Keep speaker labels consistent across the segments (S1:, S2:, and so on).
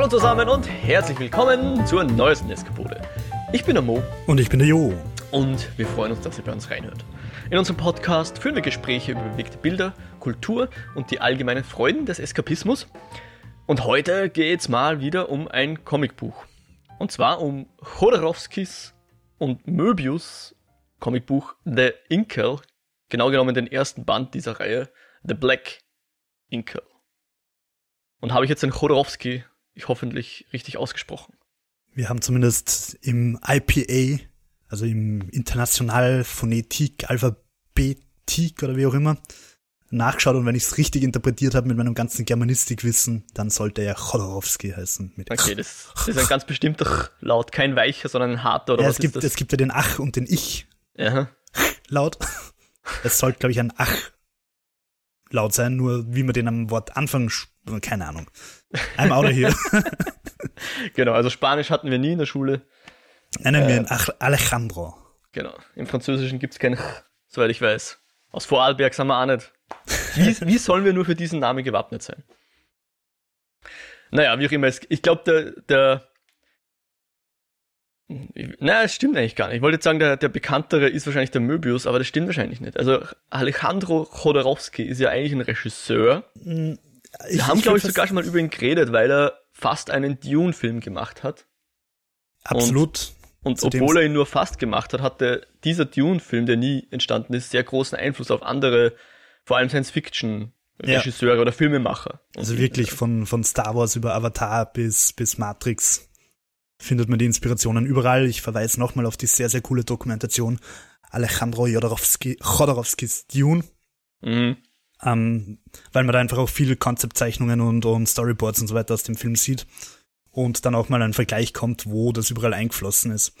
S1: Hallo zusammen und herzlich willkommen zur neuesten Eskapode. Ich bin der Mo.
S2: Und ich bin der Jo.
S1: Und wir freuen uns, dass ihr bei uns reinhört. In unserem Podcast führen wir Gespräche über bewegte Bilder, Kultur und die allgemeinen Freuden des Eskapismus. Und heute geht es mal wieder um ein Comicbuch. Und zwar um Chodorowskis und Möbius Comicbuch The Inkel, genau genommen den ersten Band dieser Reihe, The Black Inkel. Und habe ich jetzt den Chodorowski ich hoffentlich richtig ausgesprochen.
S2: Wir haben zumindest im IPA, also im International Phonetik Alphabetik oder wie auch immer, nachgeschaut und wenn ich es richtig interpretiert habe mit meinem ganzen Germanistikwissen, dann sollte er Chodorowski heißen.
S1: okay, das, das, ist ein ganz bestimmter Laut, kein weicher, sondern ein harter oder
S2: ja,
S1: was
S2: es gibt, Es gibt ja den Ach und den Ich
S1: ja.
S2: Laut. Es sollte, glaube ich, ein Ach laut sein, nur wie man den am Wort Anfang, keine Ahnung. I'm out of here.
S1: genau, also Spanisch hatten wir nie in der Schule.
S2: Nennen wir ihn äh, Alejandro.
S1: Genau. Im Französischen gibt es kein soweit ich weiß. Aus Vorarlberg sind wir auch nicht. Wie, wie sollen wir nur für diesen Namen gewappnet sein? Naja, wie auch immer. Ich glaube, der, der na, es stimmt eigentlich gar nicht. Ich wollte jetzt sagen, der, der bekanntere ist wahrscheinlich der Möbius, aber das stimmt wahrscheinlich nicht. Also Alejandro Chodorowski ist ja eigentlich ein Regisseur. Hm, ich, Wir haben, glaube ich, sogar schon mal über ihn geredet, weil er fast einen Dune-Film gemacht hat.
S2: Absolut.
S1: Und, und obwohl er ihn nur fast gemacht hat, hatte dieser Dune-Film, der nie entstanden ist, sehr großen Einfluss auf andere, vor allem Science-Fiction Regisseure ja. oder Filmemacher.
S2: Also wirklich von, von Star Wars über Avatar bis, bis Matrix findet man die Inspirationen überall. Ich verweise nochmal auf die sehr, sehr coole Dokumentation Alejandro Jodorowski, Chodorowskis Dune. Mhm. Ähm, weil man da einfach auch viele Konzeptzeichnungen und, und Storyboards und so weiter aus dem Film sieht und dann auch mal ein Vergleich kommt, wo das überall eingeflossen ist.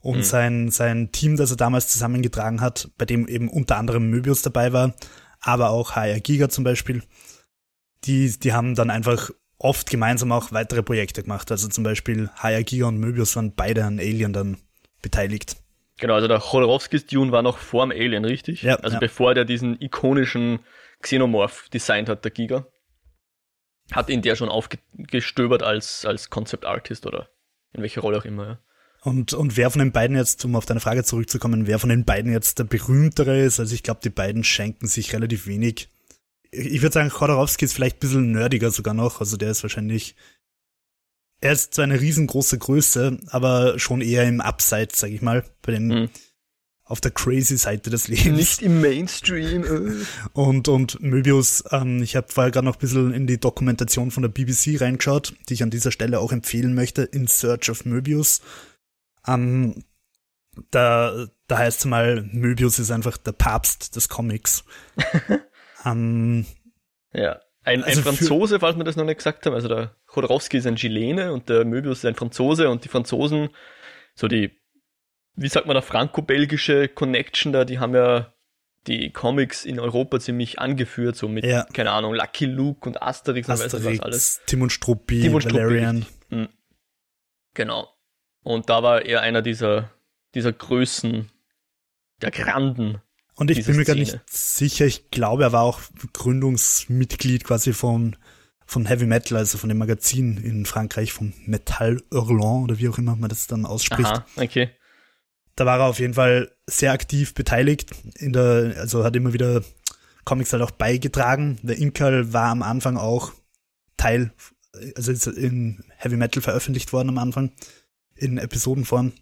S2: Und mhm. sein, sein Team, das er damals zusammengetragen hat, bei dem eben unter anderem Möbius dabei war, aber auch HR Giga zum Beispiel, die, die haben dann einfach oft gemeinsam auch weitere Projekte gemacht. Also zum Beispiel Hayagi und Möbius waren beide an Alien dann beteiligt.
S1: Genau, also der Chodorowskis Dune war noch vor dem Alien, richtig?
S2: Ja.
S1: Also
S2: ja.
S1: bevor der diesen ikonischen Xenomorph designt hat, der Giga. Hat ihn der schon aufgestöbert als, als Concept Artist oder in welcher Rolle auch immer, ja.
S2: Und, und wer von den beiden jetzt, um auf deine Frage zurückzukommen, wer von den beiden jetzt der berühmtere ist, also ich glaube, die beiden schenken sich relativ wenig ich würde sagen, Chodorowski ist vielleicht ein bisschen nerdiger sogar noch. Also der ist wahrscheinlich, er ist zwar eine riesengroße Größe, aber schon eher im Abseits, sag ich mal, bei den, mhm. auf der crazy Seite des Lebens.
S1: Nicht im Mainstream. Äh.
S2: und, und Möbius, ähm, ich habe vorher gerade noch ein bisschen in die Dokumentation von der BBC reingeschaut, die ich an dieser Stelle auch empfehlen möchte, In Search of Möbius. Ähm, da, da heißt es mal, Möbius ist einfach der Papst des Comics. Ähm,
S1: ja, ein, also ein Franzose, falls wir das noch nicht gesagt haben, also der Chodorowski ist ein Chilene und der Möbius ist ein Franzose und die Franzosen, so die, wie sagt man da, franco-belgische Connection da, die haben ja die Comics in Europa ziemlich angeführt, so mit, ja. keine Ahnung, Lucky Luke und Asterix,
S2: Asterix
S1: und weiß was alles.
S2: Tim und Struppi, Tim und Valerian.
S1: Mhm. Genau. Und da war er einer dieser, dieser Größen, der Granden
S2: und ich bin mir gar nicht sicher, ich glaube, er war auch Gründungsmitglied quasi von, von Heavy Metal, also von dem Magazin in Frankreich, von Metal Hurlant oder wie auch immer man das dann ausspricht. Aha,
S1: okay.
S2: Da war er auf jeden Fall sehr aktiv beteiligt, in der, also hat immer wieder Comics halt auch beigetragen. Der Inkal war am Anfang auch Teil, also ist in Heavy Metal veröffentlicht worden am Anfang, in Episodenform.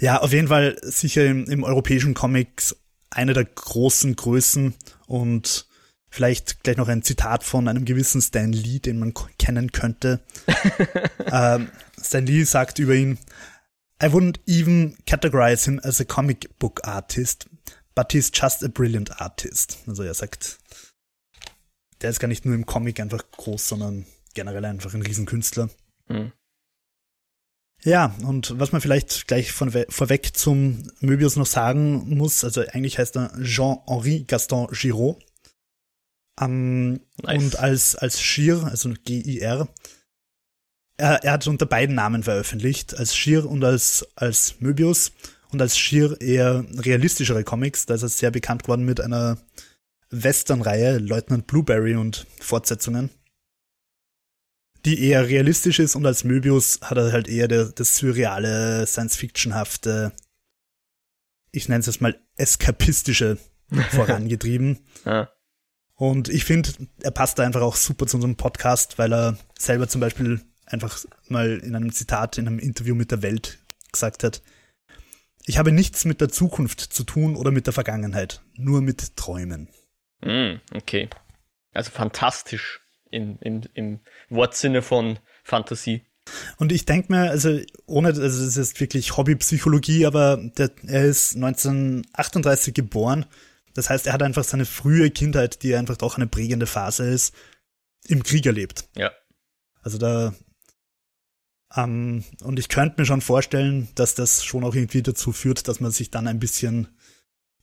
S2: Ja, auf jeden Fall sicher im, im europäischen Comics eine der großen Größen und vielleicht gleich noch ein Zitat von einem gewissen Stan Lee, den man kennen könnte. ähm, Stan Lee sagt über ihn, I wouldn't even categorize him as a comic book artist, but he's just a brilliant artist. Also er sagt, der ist gar nicht nur im Comic einfach groß, sondern generell einfach ein Riesenkünstler. Mhm. Ja, und was man vielleicht gleich von, vorweg zum Möbius noch sagen muss, also eigentlich heißt er Jean-Henri Gaston Giraud. Um, nice. Und als, als Gir, also G-I-R, er, er hat unter beiden Namen veröffentlicht, als Gir und als, als Möbius. Und als Gir eher realistischere Comics, da ist er sehr bekannt geworden mit einer Western-Reihe, Leutnant Blueberry und Fortsetzungen die eher realistisch ist und als Möbius hat er halt eher der, das surreale, Science-Fiction-hafte, ich nenne es jetzt mal eskapistische vorangetrieben. ja. Und ich finde, er passt da einfach auch super zu unserem Podcast, weil er selber zum Beispiel einfach mal in einem Zitat in einem Interview mit der Welt gesagt hat, ich habe nichts mit der Zukunft zu tun oder mit der Vergangenheit, nur mit Träumen.
S1: Mm, okay. Also fantastisch in, in, im Wortsinne von Fantasie.
S2: Und ich denke mir, also ohne, also das ist wirklich Hobbypsychologie, aber der, er ist 1938 geboren. Das heißt, er hat einfach seine frühe Kindheit, die einfach doch eine prägende Phase ist, im Krieg erlebt.
S1: Ja.
S2: Also da, ähm, und ich könnte mir schon vorstellen, dass das schon auch irgendwie dazu führt, dass man sich dann ein bisschen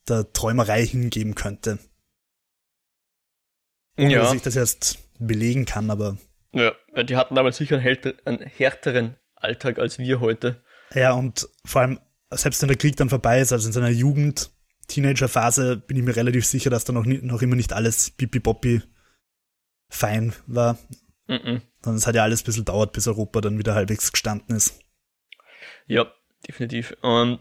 S2: der Träumerei hingeben könnte. Ohne ja. dass ich das erst belegen kann, aber.
S1: Ja, die hatten damals sicher einen, härteren Alltag als wir heute.
S2: Ja, und vor allem, selbst wenn der Krieg dann vorbei ist, also in seiner Jugend, Teenagerphase, bin ich mir relativ sicher, dass da noch, nie, noch immer nicht alles pipi-boppi fein war. Mm -mm. Sondern es hat ja alles ein bisschen dauert, bis Europa dann wieder halbwegs gestanden ist.
S1: Ja, definitiv. Um,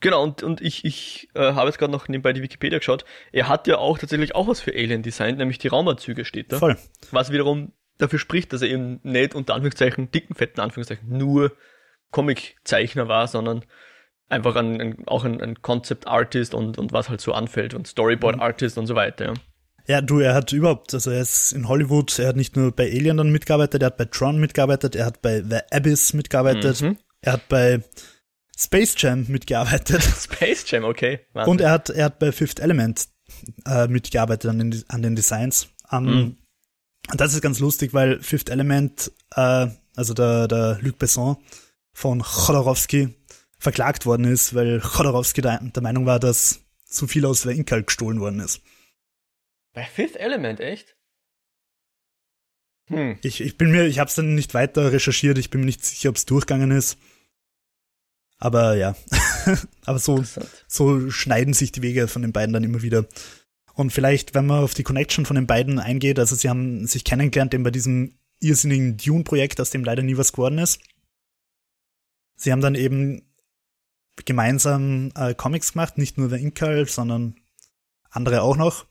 S1: Genau, und, und ich, ich äh, habe jetzt gerade noch nebenbei die Wikipedia geschaut. Er hat ja auch tatsächlich auch was für Alien designt, nämlich die Raumanzüge steht da.
S2: Voll.
S1: Was wiederum dafür spricht, dass er eben nicht unter Anführungszeichen, dicken, fetten Anführungszeichen, nur Comiczeichner war, sondern einfach ein, ein, auch ein, ein Concept Artist und, und was halt so anfällt und Storyboard mhm. Artist und so weiter. Ja.
S2: Ja, du, er hat überhaupt, also er ist in Hollywood, er hat nicht nur bei Alien dann mitgearbeitet, er hat bei Tron mitgearbeitet, er hat bei The Abyss mitgearbeitet, mhm. er hat bei Space Jam mitgearbeitet.
S1: Space Jam, okay.
S2: Wahnsinn. Und er hat, er hat bei Fifth Element äh, mitgearbeitet an den, an den Designs. Um, mhm. Und das ist ganz lustig, weil Fifth Element, äh, also der, der Luc Besson von Chodorowski verklagt worden ist, weil Chodorowski der, der Meinung war, dass zu viel aus der Inkal gestohlen worden ist.
S1: Bei Fifth Element, echt?
S2: Hm. Ich, ich bin mir, ich habe es dann nicht weiter recherchiert, ich bin mir nicht sicher, ob es durchgegangen ist. Aber ja, aber so, so schneiden sich die Wege von den beiden dann immer wieder. Und vielleicht, wenn man auf die Connection von den beiden eingeht, also sie haben sich kennengelernt eben bei diesem irrsinnigen Dune-Projekt, aus dem leider nie was geworden ist. Sie haben dann eben gemeinsam äh, Comics gemacht, nicht nur der Inkal, sondern andere auch noch.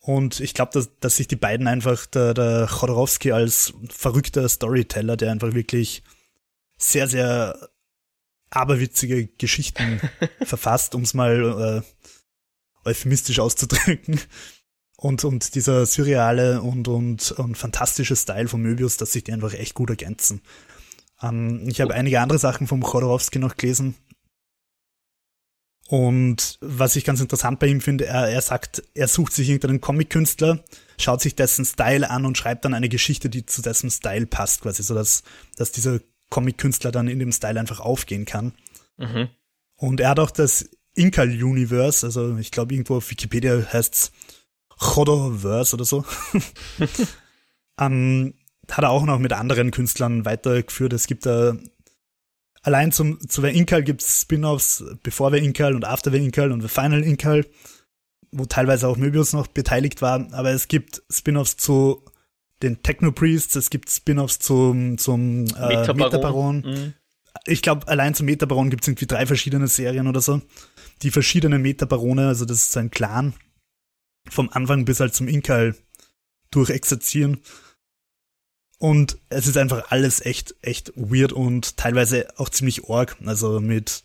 S2: Und ich glaube, dass, dass sich die beiden einfach, der, der Chodorowski als verrückter Storyteller, der einfach wirklich sehr, sehr aberwitzige Geschichten verfasst, um es mal äh, euphemistisch auszudrücken. Und, und dieser surreale und, und, und fantastische Style von Möbius, dass sich die einfach echt gut ergänzen. Ähm, ich habe oh. einige andere Sachen vom Chodorowski noch gelesen. Und was ich ganz interessant bei ihm finde, er, er sagt, er sucht sich irgendeinen Comic-Künstler, schaut sich dessen Style an und schreibt dann eine Geschichte, die zu dessen Style passt, quasi, so dass, dass dieser Comic-Künstler dann in dem Style einfach aufgehen kann. Mhm. Und er hat auch das Inkal-Universe, also ich glaube irgendwo auf Wikipedia heißt's Chodoverse oder so. um, hat er auch noch mit anderen Künstlern weitergeführt. Es gibt da allein zum, zu The Inkal gibt es Spin-offs, bevor The Inkal und After The Inkal und The Final Inkal, wo teilweise auch Möbius noch beteiligt war. Aber es gibt Spin-offs zu den Techno Priests, es gibt Spin-offs zum, zum äh, Metabaron. Metabaron. Mhm. Ich glaube, allein zum Metabaron gibt es irgendwie drei verschiedene Serien oder so. Die verschiedenen Metabarone, also das ist sein Clan, vom Anfang bis halt zum Inkal durchexerzieren. Und es ist einfach alles echt, echt weird und teilweise auch ziemlich org. Also mit,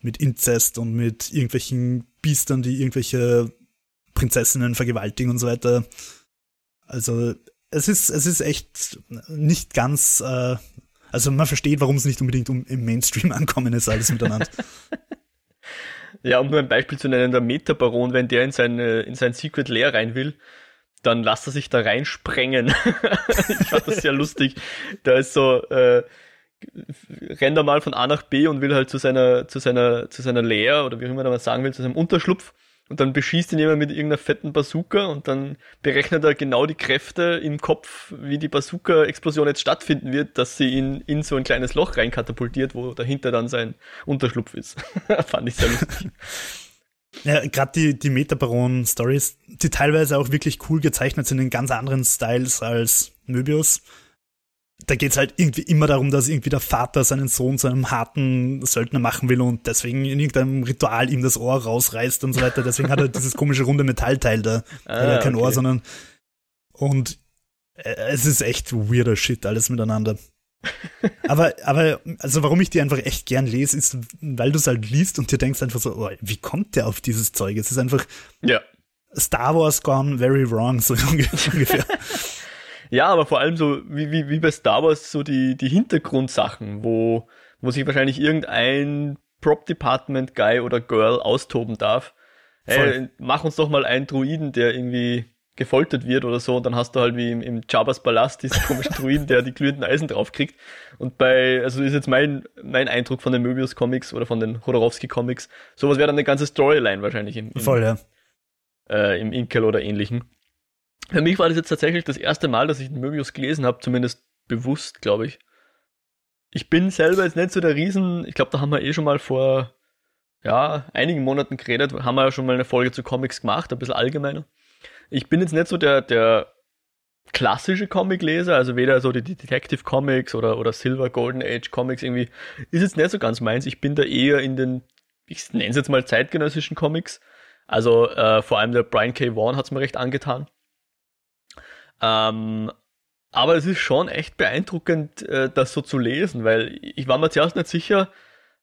S2: mit Inzest und mit irgendwelchen Biestern, die irgendwelche Prinzessinnen vergewaltigen und so weiter. Also es ist, es ist echt nicht ganz, äh, also man versteht, warum es nicht unbedingt um, im Mainstream ankommen ist, alles miteinander.
S1: ja, um nur ein Beispiel zu nennen, der Metabaron, wenn der in sein, in sein Secret Lair rein will, dann lasst er sich da reinsprengen. ich fand das sehr lustig. Da ist so, äh, rennt er mal von A nach B und will halt zu seiner, zu seiner, zu seiner Lair oder wie immer man sagen will, zu seinem Unterschlupf und dann beschießt ihn jemand mit irgendeiner fetten Bazooka und dann berechnet er genau die Kräfte im Kopf, wie die Bazooka-Explosion jetzt stattfinden wird, dass sie ihn in so ein kleines Loch reinkatapultiert, wo dahinter dann sein Unterschlupf ist. Fand ich sehr lustig.
S2: Ja, gerade die, die Metabaron-Stories, die teilweise auch wirklich cool gezeichnet sind in ganz anderen Styles als Möbius. Da geht's halt irgendwie immer darum, dass irgendwie der Vater seinen Sohn zu einem harten Söldner machen will und deswegen in irgendeinem Ritual ihm das Ohr rausreißt und so weiter. Deswegen hat er dieses komische runde Metallteil da. Ah, er hat kein okay. Ohr, sondern und äh, es ist echt weirder Shit, alles miteinander. aber, aber, also warum ich die einfach echt gern lese, ist, weil du es halt liest und dir denkst einfach so, oh, wie kommt der auf dieses Zeug? Es ist einfach
S1: ja.
S2: Star Wars gone very wrong, so ungefähr.
S1: Ja, aber vor allem so, wie, wie, wie bei Star Wars, so die, die Hintergrundsachen, wo, wo sich wahrscheinlich irgendein Prop Department Guy oder Girl austoben darf. Hey, mach uns doch mal einen Druiden, der irgendwie gefoltert wird oder so und dann hast du halt wie im, im Jabba's Palast diesen komischen Druiden, der die glühenden Eisen draufkriegt. Und bei, also ist jetzt mein, mein Eindruck von den Möbius Comics oder von den Hodorowski Comics, sowas wäre dann eine ganze Storyline wahrscheinlich im, im,
S2: Voll, ja.
S1: äh, im Inkel oder ähnlichen. Für mich war das jetzt tatsächlich das erste Mal, dass ich den Möbius gelesen habe, zumindest bewusst, glaube ich. Ich bin selber jetzt nicht so der Riesen, ich glaube, da haben wir eh schon mal vor ja, einigen Monaten geredet, haben wir ja schon mal eine Folge zu Comics gemacht, ein bisschen allgemeiner ich bin jetzt nicht so der, der klassische Comic-Leser, also weder so die Detective Comics oder, oder Silver Golden Age Comics irgendwie, ist jetzt nicht so ganz meins. Ich bin da eher in den, ich nenne es jetzt mal zeitgenössischen Comics. Also äh, vor allem der Brian K. Vaughan hat es mir recht angetan. Ähm, aber es ist schon echt beeindruckend, äh, das so zu lesen, weil ich war mir zuerst nicht sicher,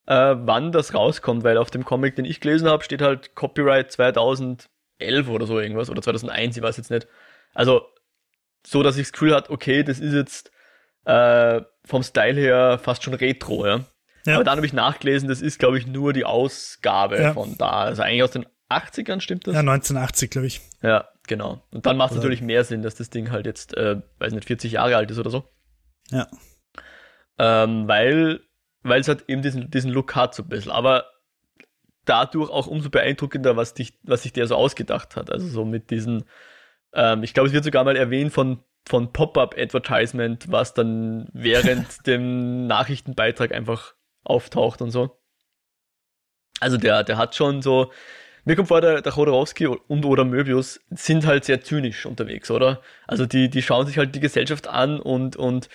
S1: äh, wann das rauskommt, weil auf dem Comic, den ich gelesen habe, steht halt Copyright 2000 2011 oder so irgendwas oder 2001, ich weiß jetzt nicht. Also so, dass ich das Gefühl hatte, okay, das ist jetzt äh, vom Style her fast schon Retro, ja. ja. Aber dann habe ich nachgelesen, das ist, glaube ich, nur die Ausgabe ja. von da. Also eigentlich aus den 80ern, stimmt das?
S2: Ja, 1980, glaube ich.
S1: Ja, genau. Und dann macht es natürlich mehr Sinn, dass das Ding halt jetzt, äh, weiß nicht, 40 Jahre alt ist oder so.
S2: Ja.
S1: Ähm, weil weil es halt eben diesen, diesen Look hat so ein bisschen. Aber dadurch auch umso beeindruckender, was, dich, was sich der so ausgedacht hat. Also so mit diesen, ähm, ich glaube, es wird sogar mal erwähnt von, von Pop-up-Advertisement, was dann während dem Nachrichtenbeitrag einfach auftaucht und so. Also der, der hat schon so, mir kommt vor, der, der Chodorowski und oder Möbius sind halt sehr zynisch unterwegs, oder? Also die, die schauen sich halt die Gesellschaft an und, und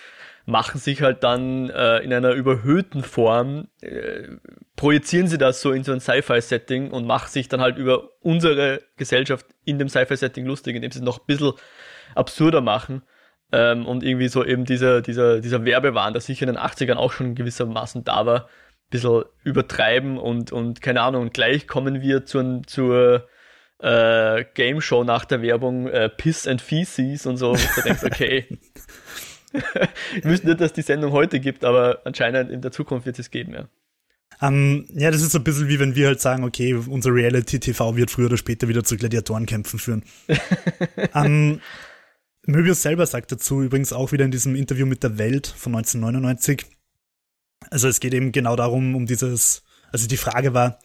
S1: machen sich halt dann äh, in einer überhöhten Form, äh, projizieren sie das so in so ein Sci-Fi-Setting und machen sich dann halt über unsere Gesellschaft in dem Sci-Fi-Setting lustig, indem sie es noch ein bisschen absurder machen. Ähm, und irgendwie so eben dieser, dieser, dieser Werbewahn, der sicher in den 80ern auch schon gewissermaßen da war, bisschen übertreiben und, und keine Ahnung, und gleich kommen wir zur, zur äh, Game Show nach der Werbung äh, Piss and Feces und so, wo du denkst, okay, ich wüsste nicht, dass die Sendung heute gibt, aber anscheinend in der Zukunft wird es geben, ja.
S2: Um, ähm, ja, das ist so ein bisschen wie wenn wir halt sagen, okay, unser Reality-TV wird früher oder später wieder zu Gladiatorenkämpfen führen. um, ähm, Möbius selber sagt dazu übrigens auch wieder in diesem Interview mit der Welt von 1999. Also es geht eben genau darum, um dieses, also die Frage war,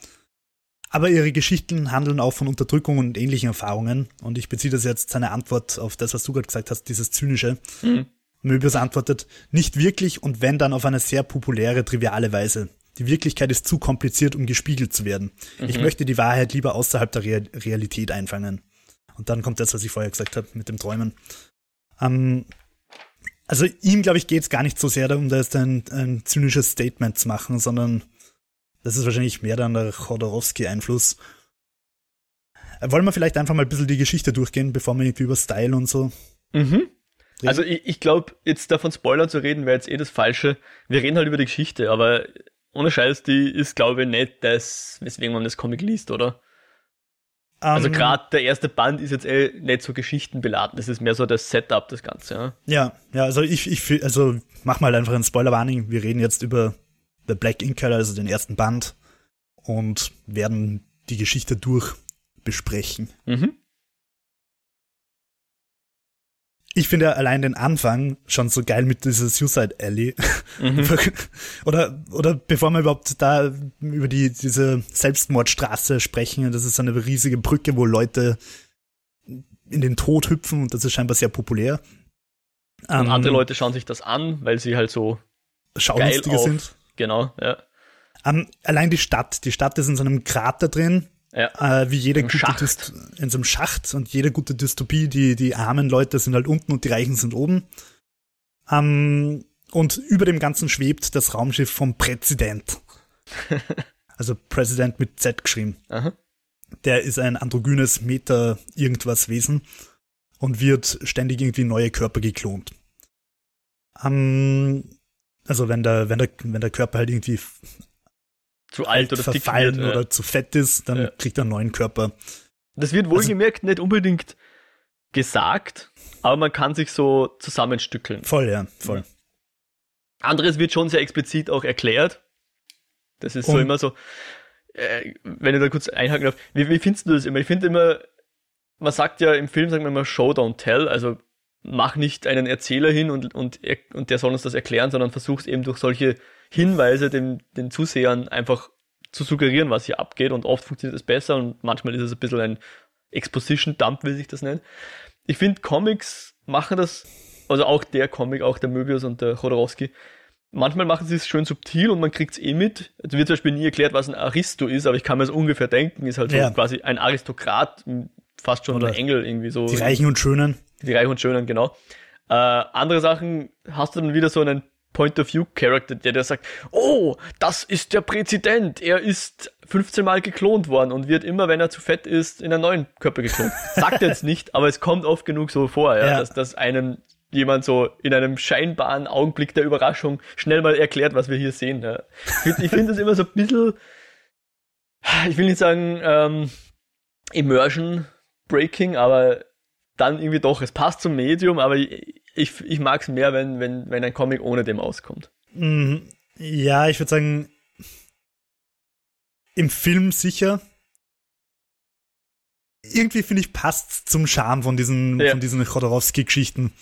S2: aber ihre Geschichten handeln auch von Unterdrückung und ähnlichen Erfahrungen. Und ich beziehe das jetzt seine Antwort auf das, was du gerade gesagt hast, dieses Zynische. Mhm. Möbius antwortet, nicht wirklich und wenn dann auf eine sehr populäre, triviale Weise. Die Wirklichkeit ist zu kompliziert, um gespiegelt zu werden. Mhm. Ich möchte die Wahrheit lieber außerhalb der Re Realität einfangen. Und dann kommt das, was ich vorher gesagt habe mit dem Träumen. Ähm, also ihm, glaube ich, geht es gar nicht so sehr darum, da jetzt ein, ein zynisches Statement zu machen, sondern das ist wahrscheinlich mehr dann der Chodorowski-Einfluss. Äh, wollen wir vielleicht einfach mal ein bisschen die Geschichte durchgehen, bevor wir irgendwie über Style und so
S1: mhm. Also ich, ich glaube, jetzt davon Spoilern zu reden, wäre jetzt eh das Falsche. Wir reden halt über die Geschichte, aber ohne Scheiß, die ist, glaube ich, nicht das, weswegen man das Comic liest, oder? Also ähm. gerade der erste Band ist jetzt eh nicht so geschichtenbeladen, das ist mehr so das Setup, das Ganze, ja.
S2: Ja, ja, also ich, ich also mach mal einfach ein Spoiler-Warning. Wir reden jetzt über The Black Ink Color, also den ersten Band, und werden die Geschichte durch besprechen. Mhm. Ich finde allein den Anfang schon so geil mit dieser Suicide Alley. Mhm. oder, oder bevor wir überhaupt da über die, diese Selbstmordstraße sprechen, das ist eine riesige Brücke, wo Leute in den Tod hüpfen und das ist scheinbar sehr populär.
S1: Und um, andere ähm, Leute schauen sich das an, weil sie halt so
S2: Schaulustige sind.
S1: Genau, ja.
S2: Um, allein die Stadt, die Stadt ist in so einem Krater drin ja. Äh, wie jede Im gute Schacht. in so einem Schacht und jede gute Dystopie, die, die armen Leute sind halt unten und die Reichen sind oben. Ähm, und über dem Ganzen schwebt das Raumschiff vom Präsident. also Präsident mit Z geschrieben.
S1: Aha.
S2: Der ist ein androgynes Meter irgendwas Wesen und wird ständig irgendwie neue Körper geklont. Ähm, also wenn der, wenn der, wenn der Körper halt irgendwie
S1: zu alt oder
S2: verfallen
S1: dick
S2: wird, oder zu fett ist, dann
S1: Ja.
S2: kriegt er einen neuen Körper.
S1: Das wird
S2: Also
S1: wohlgemerkt nicht unbedingt gesagt, aber man kann sich so zusammenstückeln.
S2: Voll, ja, voll.
S1: Anderes wird schon sehr explizit auch erklärt. Das ist so
S2: Und-
S1: immer so, äh, wenn ich da kurz einhaken darf, wie, wie findest du das immer? Ich finde immer, man sagt ja im Film, sagt man immer Show, don't tell, also mach nicht einen Erzähler hin und, und, er- und der soll uns das erklären, sondern versuch's eben durch solche Hinweise dem, den Zusehern einfach zu suggerieren, was hier abgeht und oft funktioniert es besser und manchmal ist es ein bisschen ein Exposition-Dump, wie sich das nennt. Ich finde, Comics machen das, also auch der Comic, auch der Möbius und der Chodorowski, manchmal machen sie es schön subtil und man kriegt es eh mit. Es wird zum Beispiel nie erklärt, was ein Aristo ist, aber ich kann mir das ungefähr denken, ist halt so
S2: Ja.
S1: quasi ein Aristokrat, m, fast schon
S2: Oder
S1: ein Engel irgendwie so.
S2: Die Reichen und Schönen.
S1: Die Reichen und Schönen, genau. Äh, andere Sachen hast du dann wieder so einen Point-of-View-Character, der dir sagt, oh, das ist der Präsident, er ist 15 Mal geklont worden und wird immer, wenn er zu fett ist, in einen neuen Körper geklont. Sagt jetzt nicht, aber es kommt oft genug so vor, ja,
S2: Ja.
S1: Dass, dass einem jemand so in einem scheinbaren Augenblick der Überraschung schnell mal erklärt, was wir hier sehen. Ja. Ich finde ich find das immer so ein bisschen, ich will nicht sagen, ähm, Immersion Breaking, aber dann irgendwie doch, es passt zum Medium, aber ich, ich, mag es mehr, wenn, wenn, wenn ein Comic ohne dem auskommt.
S2: Mm, Ja, ich würde sagen, im Film sicher. Irgendwie finde ich passt zum Charme von diesen,
S1: Ja.
S2: von diesen Chodorowski-Geschichten,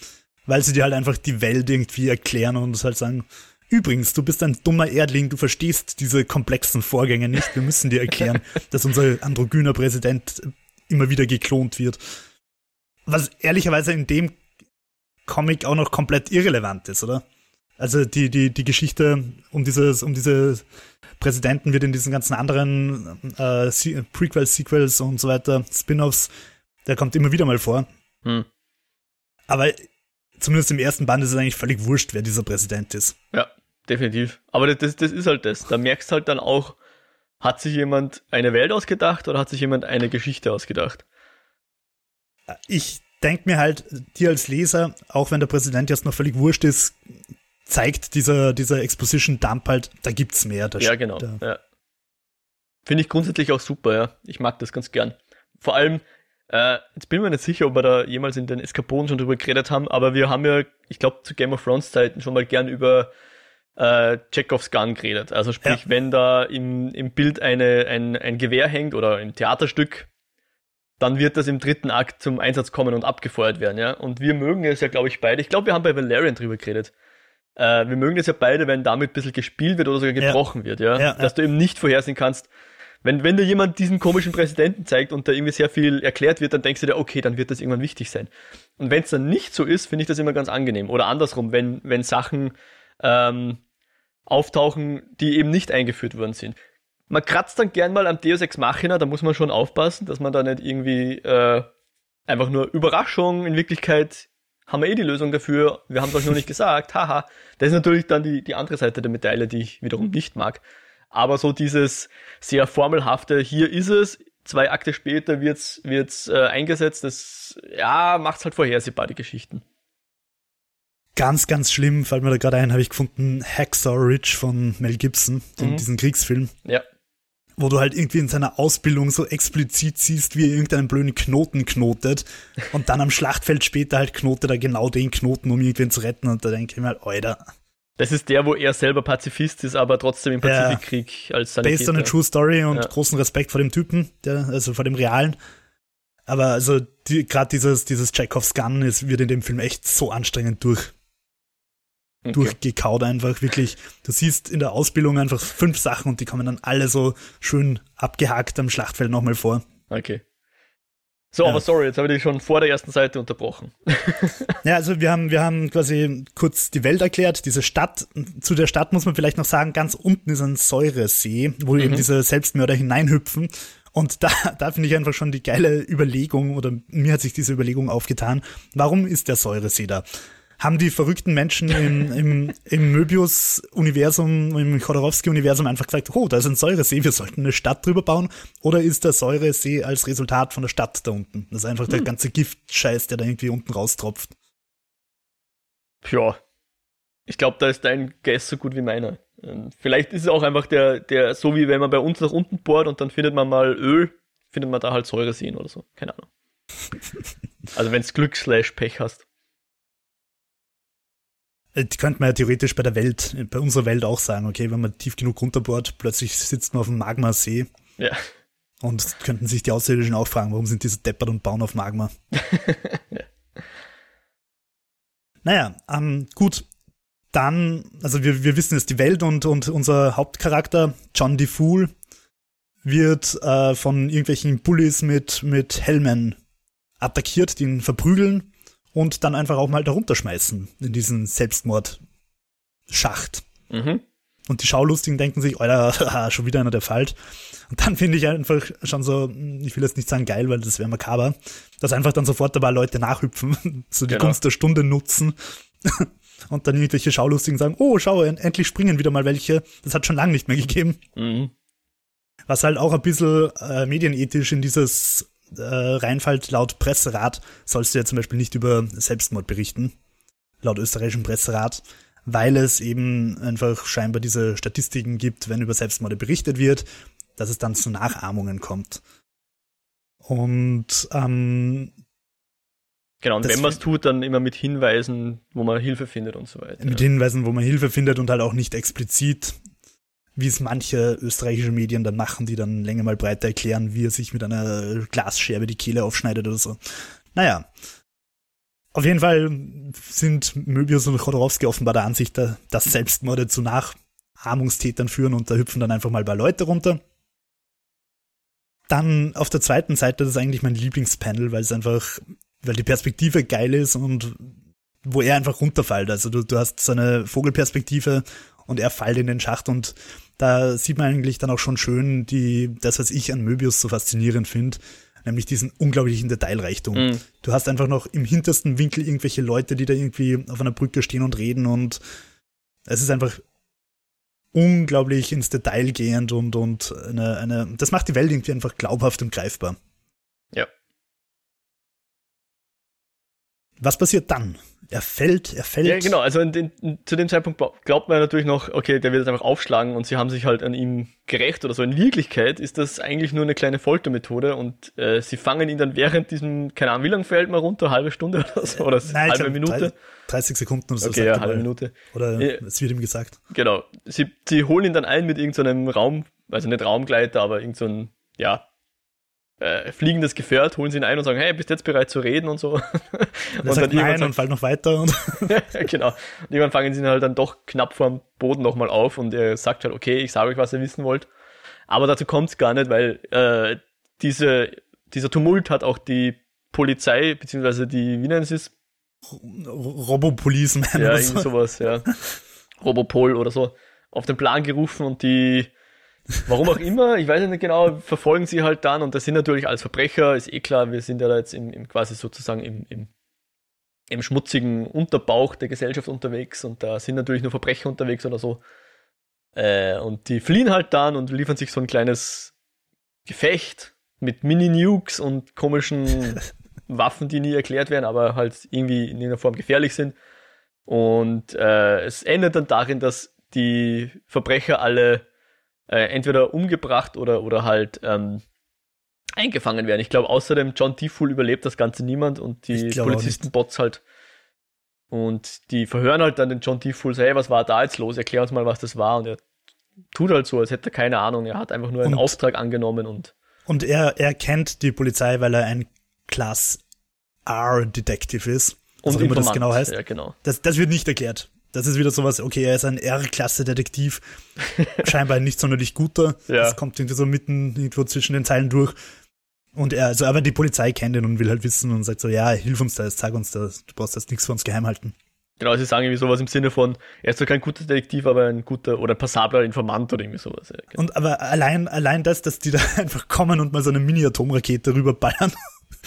S2: weil sie dir halt einfach die Welt irgendwie erklären und halt sagen, übrigens, du bist ein dummer Erdling, du verstehst diese komplexen Vorgänge nicht, wir müssen dir erklären, dass unser androgyner Präsident immer wieder geklont wird. Was ehrlicherweise in dem Comic auch noch komplett irrelevant ist, oder? Also die, die, die Geschichte um dieses, um diese Präsidenten wird in diesen ganzen anderen äh, Se- Prequels, Sequels und so weiter, Spin-offs, der kommt immer wieder mal vor.
S1: Hm.
S2: Aber zumindest im ersten Band ist es eigentlich völlig wurscht, wer dieser Präsident ist.
S1: Ja, definitiv. Aber das, das ist halt das. Da merkst halt dann auch, hat sich jemand eine Welt ausgedacht oder hat sich jemand eine Geschichte ausgedacht?
S2: Ich denke mir halt, dir als Leser, auch wenn der Präsident jetzt noch völlig wurscht ist, zeigt dieser, dieser Exposition-Dump halt, da gibt's mehr. Da,
S1: Ja, genau.
S2: Da,
S1: Ja. Finde ich grundsätzlich auch super, ja. Ich mag das ganz gern. Vor allem, äh, jetzt bin ich mir nicht sicher, ob wir da jemals in den Eskapoden schon drüber geredet haben, aber wir haben ja, ich glaube, zu Game of Thrones Zeiten schon mal gern über äh, Chekhovs Gun geredet. Also sprich,
S2: Ja.
S1: wenn da im, im Bild eine, ein, ein Gewehr hängt oder im Theaterstück, dann wird das im dritten Akt zum Einsatz kommen und abgefeuert werden, ja. Und wir mögen es ja, glaube ich, beide. Ich glaube, wir haben bei Valerian drüber geredet. Äh, wir mögen es ja beide, wenn damit ein bisschen gespielt wird oder sogar
S2: Ja.
S1: gebrochen wird, ja.
S2: Ja,
S1: Dass du eben nicht vorhersehen kannst, wenn, wenn dir jemand diesen komischen Präsidenten zeigt und da irgendwie sehr viel erklärt wird, dann denkst du dir, okay, dann wird das irgendwann wichtig sein. Und wenn es dann nicht so ist, finde ich das immer ganz angenehm. Oder andersrum, wenn, wenn Sachen ähm, auftauchen, die eben nicht eingeführt worden sind. Man kratzt dann gern mal am Deus Ex Machina, da muss man schon aufpassen, dass man da nicht irgendwie äh, einfach nur Überraschung, in Wirklichkeit haben wir eh die Lösung dafür, wir haben es euch nur nicht gesagt, haha. Das ist natürlich dann die, die andere Seite der Medaille, die ich wiederum nicht mag. Aber so dieses sehr formelhafte, hier ist es, zwei Akte später wird's, wird's äh, eingesetzt, das ja, macht's halt vorhersehbar, die Geschichten.
S2: Ganz, ganz schlimm, fällt mir da gerade ein, habe ich gefunden, Hacksaw Ridge von Mel Gibson, den,
S1: Mhm.
S2: diesen Kriegsfilm,
S1: Ja.
S2: Wo du halt irgendwie in seiner Ausbildung so explizit siehst, wie er irgendeinen blöden Knoten knotet und dann am Schlachtfeld später halt knotet er genau den Knoten, um irgendwen zu retten und da denke ich mir halt, Alter,
S1: Das ist der, wo er selber Pazifist ist, aber trotzdem im
S2: Ja.
S1: Pazifikkrieg als
S2: based on a
S1: Sanitäter.
S2: true story und
S1: Ja.
S2: großen Respekt vor dem Typen, der, also vor dem Realen. Aber also die, gerade dieses, dieses Chekhovs Gun ist, wird in dem Film echt so anstrengend durch,
S1: Okay.
S2: durchgekaut einfach, wirklich. Du siehst in der Ausbildung einfach fünf Sachen und die kommen dann alle so schön abgehakt am Schlachtfeld nochmal vor.
S1: Okay. So,
S2: Ja.
S1: aber sorry, jetzt habe ich dich schon vor der ersten Seite unterbrochen.
S2: Ja, also wir haben, wir haben quasi kurz die Welt erklärt, diese Stadt. Zu der Stadt muss man vielleicht noch sagen, ganz unten ist ein Säuresee, wo eben diese Selbstmörder hineinhüpfen. Und da, da finde ich einfach schon die geile Überlegung, oder mir hat sich diese Überlegung aufgetan, warum ist der Säuresee da? Haben die verrückten Menschen im, im, im Möbius-Universum, im Chodorowski-Universum einfach gesagt, oh, da ist ein Säuresee, wir sollten eine Stadt drüber bauen? Oder ist der Säuresee als Resultat von der Stadt da unten? Das ist einfach hm. der ganze Giftscheiß, der da irgendwie unten raustropft.
S1: Ja, ich glaube, da ist dein Guess so gut wie meiner. Ähm, vielleicht ist es auch einfach der, der, so wie wenn man bei uns nach unten bohrt und dann findet man mal Öl, findet man da halt Säureseen oder so. Keine Ahnung. also wenn es Glück slash Pech hast.
S2: Äh, die könnte man ja theoretisch bei der Welt, bei unserer Welt auch sagen, okay, wenn man tief genug runterbohrt, plötzlich sitzt man auf dem Magmasee.
S1: Ja.
S2: Und könnten sich die Außerirdischen auch fragen, warum sind diese deppert und bauen auf Magma? ja. Naja, ähm, gut. Dann, also wir, wir wissen jetzt die Welt und, und unser Hauptcharakter, John D. Fool, wird äh, von irgendwelchen Bullies mit, mit Helmen attackiert, die ihn verprügeln und dann einfach auch mal da runterschmeißen in diesen Selbstmordschacht. Mhm. Und die Schaulustigen denken sich, Alter, schon wieder einer, der fällt. Und dann finde ich einfach schon so, ich will jetzt nicht sagen geil, weil das wäre makaber, dass einfach dann sofort paar Leute nachhüpfen, so die genau. Gunst der Stunde nutzen. und dann irgendwelche Schaulustigen sagen, oh, schau, endlich springen wieder mal welche. Das hat schon lange nicht mehr gegeben. Mhm. Was halt auch ein bisschen äh, medienethisch in dieses äh, reinfällt, laut Presserat sollst du ja zum Beispiel nicht über Selbstmord berichten, laut österreichischem Presserat, weil es eben einfach scheinbar diese Statistiken gibt, wenn über Selbstmorde berichtet wird, dass es dann zu Nachahmungen kommt. Und ähm,
S1: Genau, und wenn man es tut, dann immer mit Hinweisen, wo man Hilfe findet und so weiter.
S2: Mit Hinweisen, wo man Hilfe findet und halt auch nicht explizit wie es manche österreichische Medien dann machen, die dann länger mal breiter erklären, wie er sich mit einer Glasscherbe die Kehle aufschneidet oder so. Naja. Auf jeden Fall sind Möbius und Chodorowski offenbar der Ansicht, dass Selbstmorde zu Nachahmungstätern führen und da hüpfen dann einfach mal ein paar Leute runter. Dann auf der zweiten Seite, das ist eigentlich mein Lieblingspanel, weil es einfach, weil die Perspektive geil ist und wo er einfach runterfällt. Also du, du hast eine Vogelperspektive und er fällt in den Schacht und da sieht man eigentlich dann auch schon schön die, das, was ich an Möbius so faszinierend finde, nämlich diesen unglaublichen Detailreichtum. Mhm. Du hast einfach noch im hintersten Winkel irgendwelche Leute, die da irgendwie auf einer Brücke stehen und reden und es ist einfach unglaublich ins Detail gehend und, und eine, eine, das macht die Welt irgendwie einfach glaubhaft und greifbar.
S1: Ja.
S2: Was passiert dann? Er fällt, er fällt.
S1: Ja, genau, also in den, zu dem Zeitpunkt glaubt man natürlich noch, okay, der wird jetzt einfach aufschlagen und sie haben sich halt an ihm gerecht oder so. In Wirklichkeit ist das eigentlich nur eine kleine Foltermethode und äh, sie fangen ihn dann während diesem, keine Ahnung, wie lange fällt man runter? Halbe Stunde oder so? Oder
S2: Nein, halbe Minute? 30 Sekunden oder so.
S1: Okay, ja, halbe Minute.
S2: Oder ja. es wird ihm gesagt.
S1: Genau. Sie, sie holen ihn dann ein mit irgendeinem so Raum, also nicht Raumgleiter, aber irgendein, so ja, äh, fliegendes Gefährt, holen sie ihn ein und sagen, hey, bist jetzt bereit zu reden und so.
S2: Und, und dann nein sagt, und fällt noch weiter. Und
S1: genau. Und irgendwann fangen sie ihn halt dann doch knapp vorm Boden nochmal auf und er sagt halt, okay, ich sage euch, was ihr wissen wollt. Aber dazu kommt es gar nicht, weil äh, diese, dieser Tumult hat auch die Polizei, beziehungsweise die, wie nennen sie es?
S2: Robopoliceman.
S1: Ja, irgend sowas, ja. Robopol oder so, auf den Plan gerufen und die Warum auch immer, ich weiß nicht genau, verfolgen sie halt dann und das sind natürlich als Verbrecher, ist eh klar, wir sind ja da jetzt im, im quasi sozusagen im, im, im schmutzigen Unterbauch der Gesellschaft unterwegs und da sind natürlich nur Verbrecher unterwegs oder so. Äh, und die fliehen halt dann und liefern sich so ein kleines Gefecht mit Mini-Nukes und komischen Waffen, die nie erklärt werden, aber halt irgendwie in irgendeiner Form gefährlich sind. Und äh, es endet dann darin, dass die Verbrecher alle äh, entweder umgebracht oder, oder halt ähm, eingefangen werden. Ich glaube, außerdem John T-Fool überlebt das Ganze niemand und die Polizisten-Bots halt. Und die verhören halt dann den John so, hey, was war da jetzt los? Erklär uns mal, was das war. Und er tut halt so, als hätte er keine Ahnung. Er hat einfach nur einen und, Auftrag angenommen und.
S2: Und er, er kennt die Polizei, weil er ein Class R Detective ist.
S1: Und
S2: also, wie das genau heißt.
S1: Ja, genau.
S2: Das, das wird nicht erklärt. Das ist wieder sowas, okay, er ist ein R-Klasse-Detektiv, scheinbar ein nicht sonderlich guter. Ja. Das kommt irgendwie so mitten irgendwo zwischen den Zeilen durch. Und er, also aber die Polizei kennt ihn und will halt wissen und sagt so, ja, hilf uns da, zeig uns das, du brauchst jetzt nichts von uns geheim halten.
S1: Genau, sie sagen irgendwie sowas im Sinne von, er ist zwar kein guter Detektiv, aber ein guter oder passabler Informant oder irgendwie sowas. Ja,
S2: genau. Und aber allein, allein das, dass die da einfach kommen und mal so eine Mini-Atomrakete rüberballern.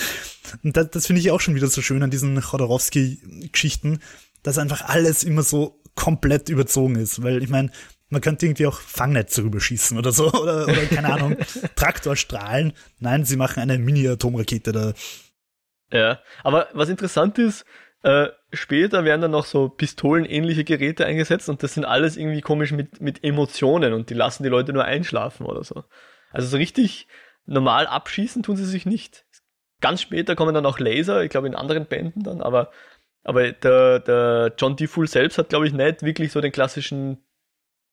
S2: und das, das finde ich auch schon wieder so schön an diesen Chodorowski-Geschichten, dass einfach alles immer so komplett überzogen ist. Weil ich meine, man könnte irgendwie auch Fangnetze rüberschießen oder so, oder, oder keine Ahnung, Traktorstrahlen. Nein, sie machen eine Mini-Atomrakete da.
S1: Ja, aber was interessant ist, äh, später werden dann noch so pistolenähnliche Geräte eingesetzt und das sind alles irgendwie komisch mit, mit Emotionen und die lassen die Leute nur einschlafen oder so. Also so richtig normal abschießen tun sie sich nicht. Ganz später kommen dann auch Laser, ich glaube in anderen Bänden dann, aber, aber der, der John D. Fool selbst hat, glaube ich, nicht wirklich so den klassischen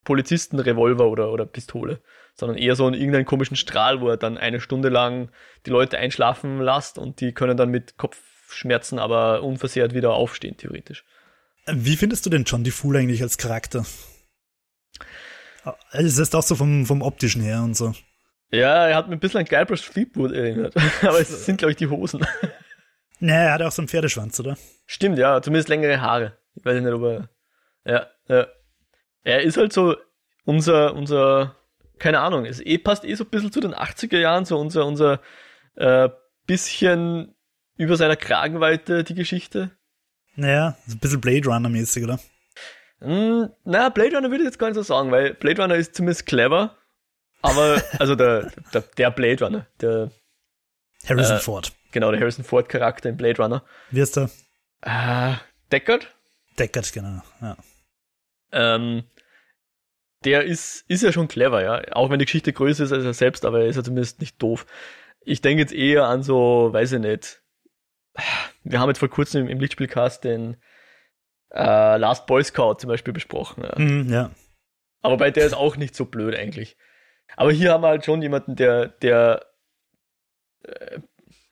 S1: Polizistenrevolver oder, oder Pistole, sondern eher so einen irgendeinen komischen Strahl, wo er dann eine Stunde lang die Leute einschlafen lässt und die können dann mit Kopfschmerzen aber unversehrt wieder aufstehen, theoretisch.
S2: Wie findest du denn John D. Fool eigentlich als Charakter? Es ist auch so vom, vom optischen her und so.
S1: Ja, er hat mir ein bisschen an Guybrush Fleetwood erinnert. Aber es sind, glaube ich, die Hosen.
S2: Naja, er hat auch so einen Pferdeschwanz, oder?
S1: Stimmt, ja, zumindest längere Haare. Ich weiß nicht, ob er. Ja, ja. Er ist halt so unser, unser, keine Ahnung, es eh, passt eh so ein bisschen zu den 80er Jahren, so unser, unser äh, bisschen über seiner Kragenweite die Geschichte.
S2: Naja, so ein bisschen Blade Runner-mäßig, oder?
S1: Mm, na, Blade Runner würde ich jetzt gar nicht so sagen, weil Blade Runner ist zumindest clever, aber, also der, der, der Blade Runner, der
S2: Harrison
S1: Äh,
S2: Ford.
S1: Genau, der Harrison Ford Charakter in Blade Runner.
S2: Wie ist der?
S1: Äh, Deckard,
S2: Deckard, genau. Ja.
S1: ähm, der ist, ist ja schon clever, ja. Auch wenn die Geschichte größer ist als er selbst, aber er ist ja zumindest nicht doof. Ich denke jetzt eher an so, weiß ich nicht. Wir haben jetzt vor kurzem im, im Lichtspielcast den äh, Last Boy Scout zum Beispiel besprochen. Ja.
S2: Mhm, ja.
S1: Aber bei der ist auch nicht so blöd eigentlich. Aber hier haben wir halt schon jemanden, der, der äh,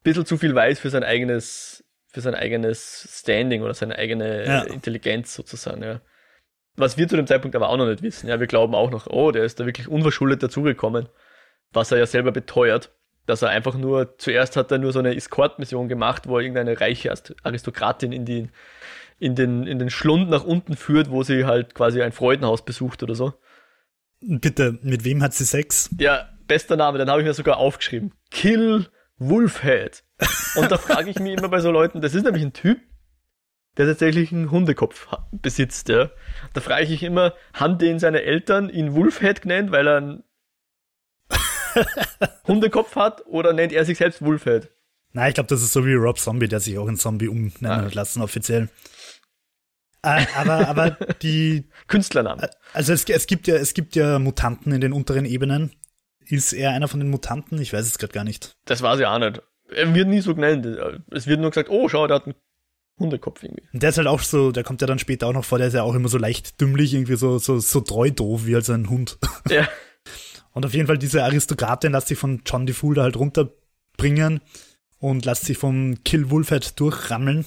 S1: bisschen zu viel weiß für sein eigenes, für sein eigenes Standing oder seine eigene
S2: Ja.
S1: Intelligenz sozusagen, ja. Was wir zu dem Zeitpunkt aber auch noch nicht wissen. Ja, wir glauben auch noch, oh, der ist da wirklich unverschuldet dazugekommen, was er ja selber beteuert, dass er einfach nur, zuerst hat er nur so eine Escort-Mission gemacht, wo er irgendeine reiche Aristokratin in die, in den, in den Schlund nach unten führt, wo sie halt quasi ein Freudenhaus besucht oder so.
S2: Bitte, mit wem hat sie Sex?
S1: Ja, bester Name, dann habe ich mir sogar aufgeschrieben. Kill Wolfhead. Und da frage ich mich immer bei so Leuten, das ist nämlich ein Typ, der tatsächlich einen Hundekopf besitzt, ja. Da frage ich mich immer, haben den seine Eltern ihn Wolfhead genannt, weil er einen Hundekopf hat, oder nennt er sich selbst Wolfhead?
S2: Nein, ich glaube, das ist so wie Rob Zombie, der sich auch in Zombie umnennen
S1: Ah.
S2: hat lassen, offiziell. Äh, aber, aber die,
S1: Künstlername.
S2: also es, es gibt ja, es gibt ja Mutanten in den unteren Ebenen. Ist er einer von den Mutanten? Ich weiß es gerade gar nicht.
S1: Das war sie auch nicht. Er wird nie so genannt. Es wird nur gesagt, oh, schau, der hat einen Hundekopf irgendwie.
S2: Und der ist halt auch so, der kommt ja dann später auch noch vor, der ist ja auch immer so leicht dümmlich, irgendwie so, so, so treu doof wie halt sein Hund.
S1: Ja.
S2: Und auf jeden Fall diese Aristokratin lässt sich von John. Fool da halt runterbringen und lässt sich vom Kill Wolfhead durchrammeln.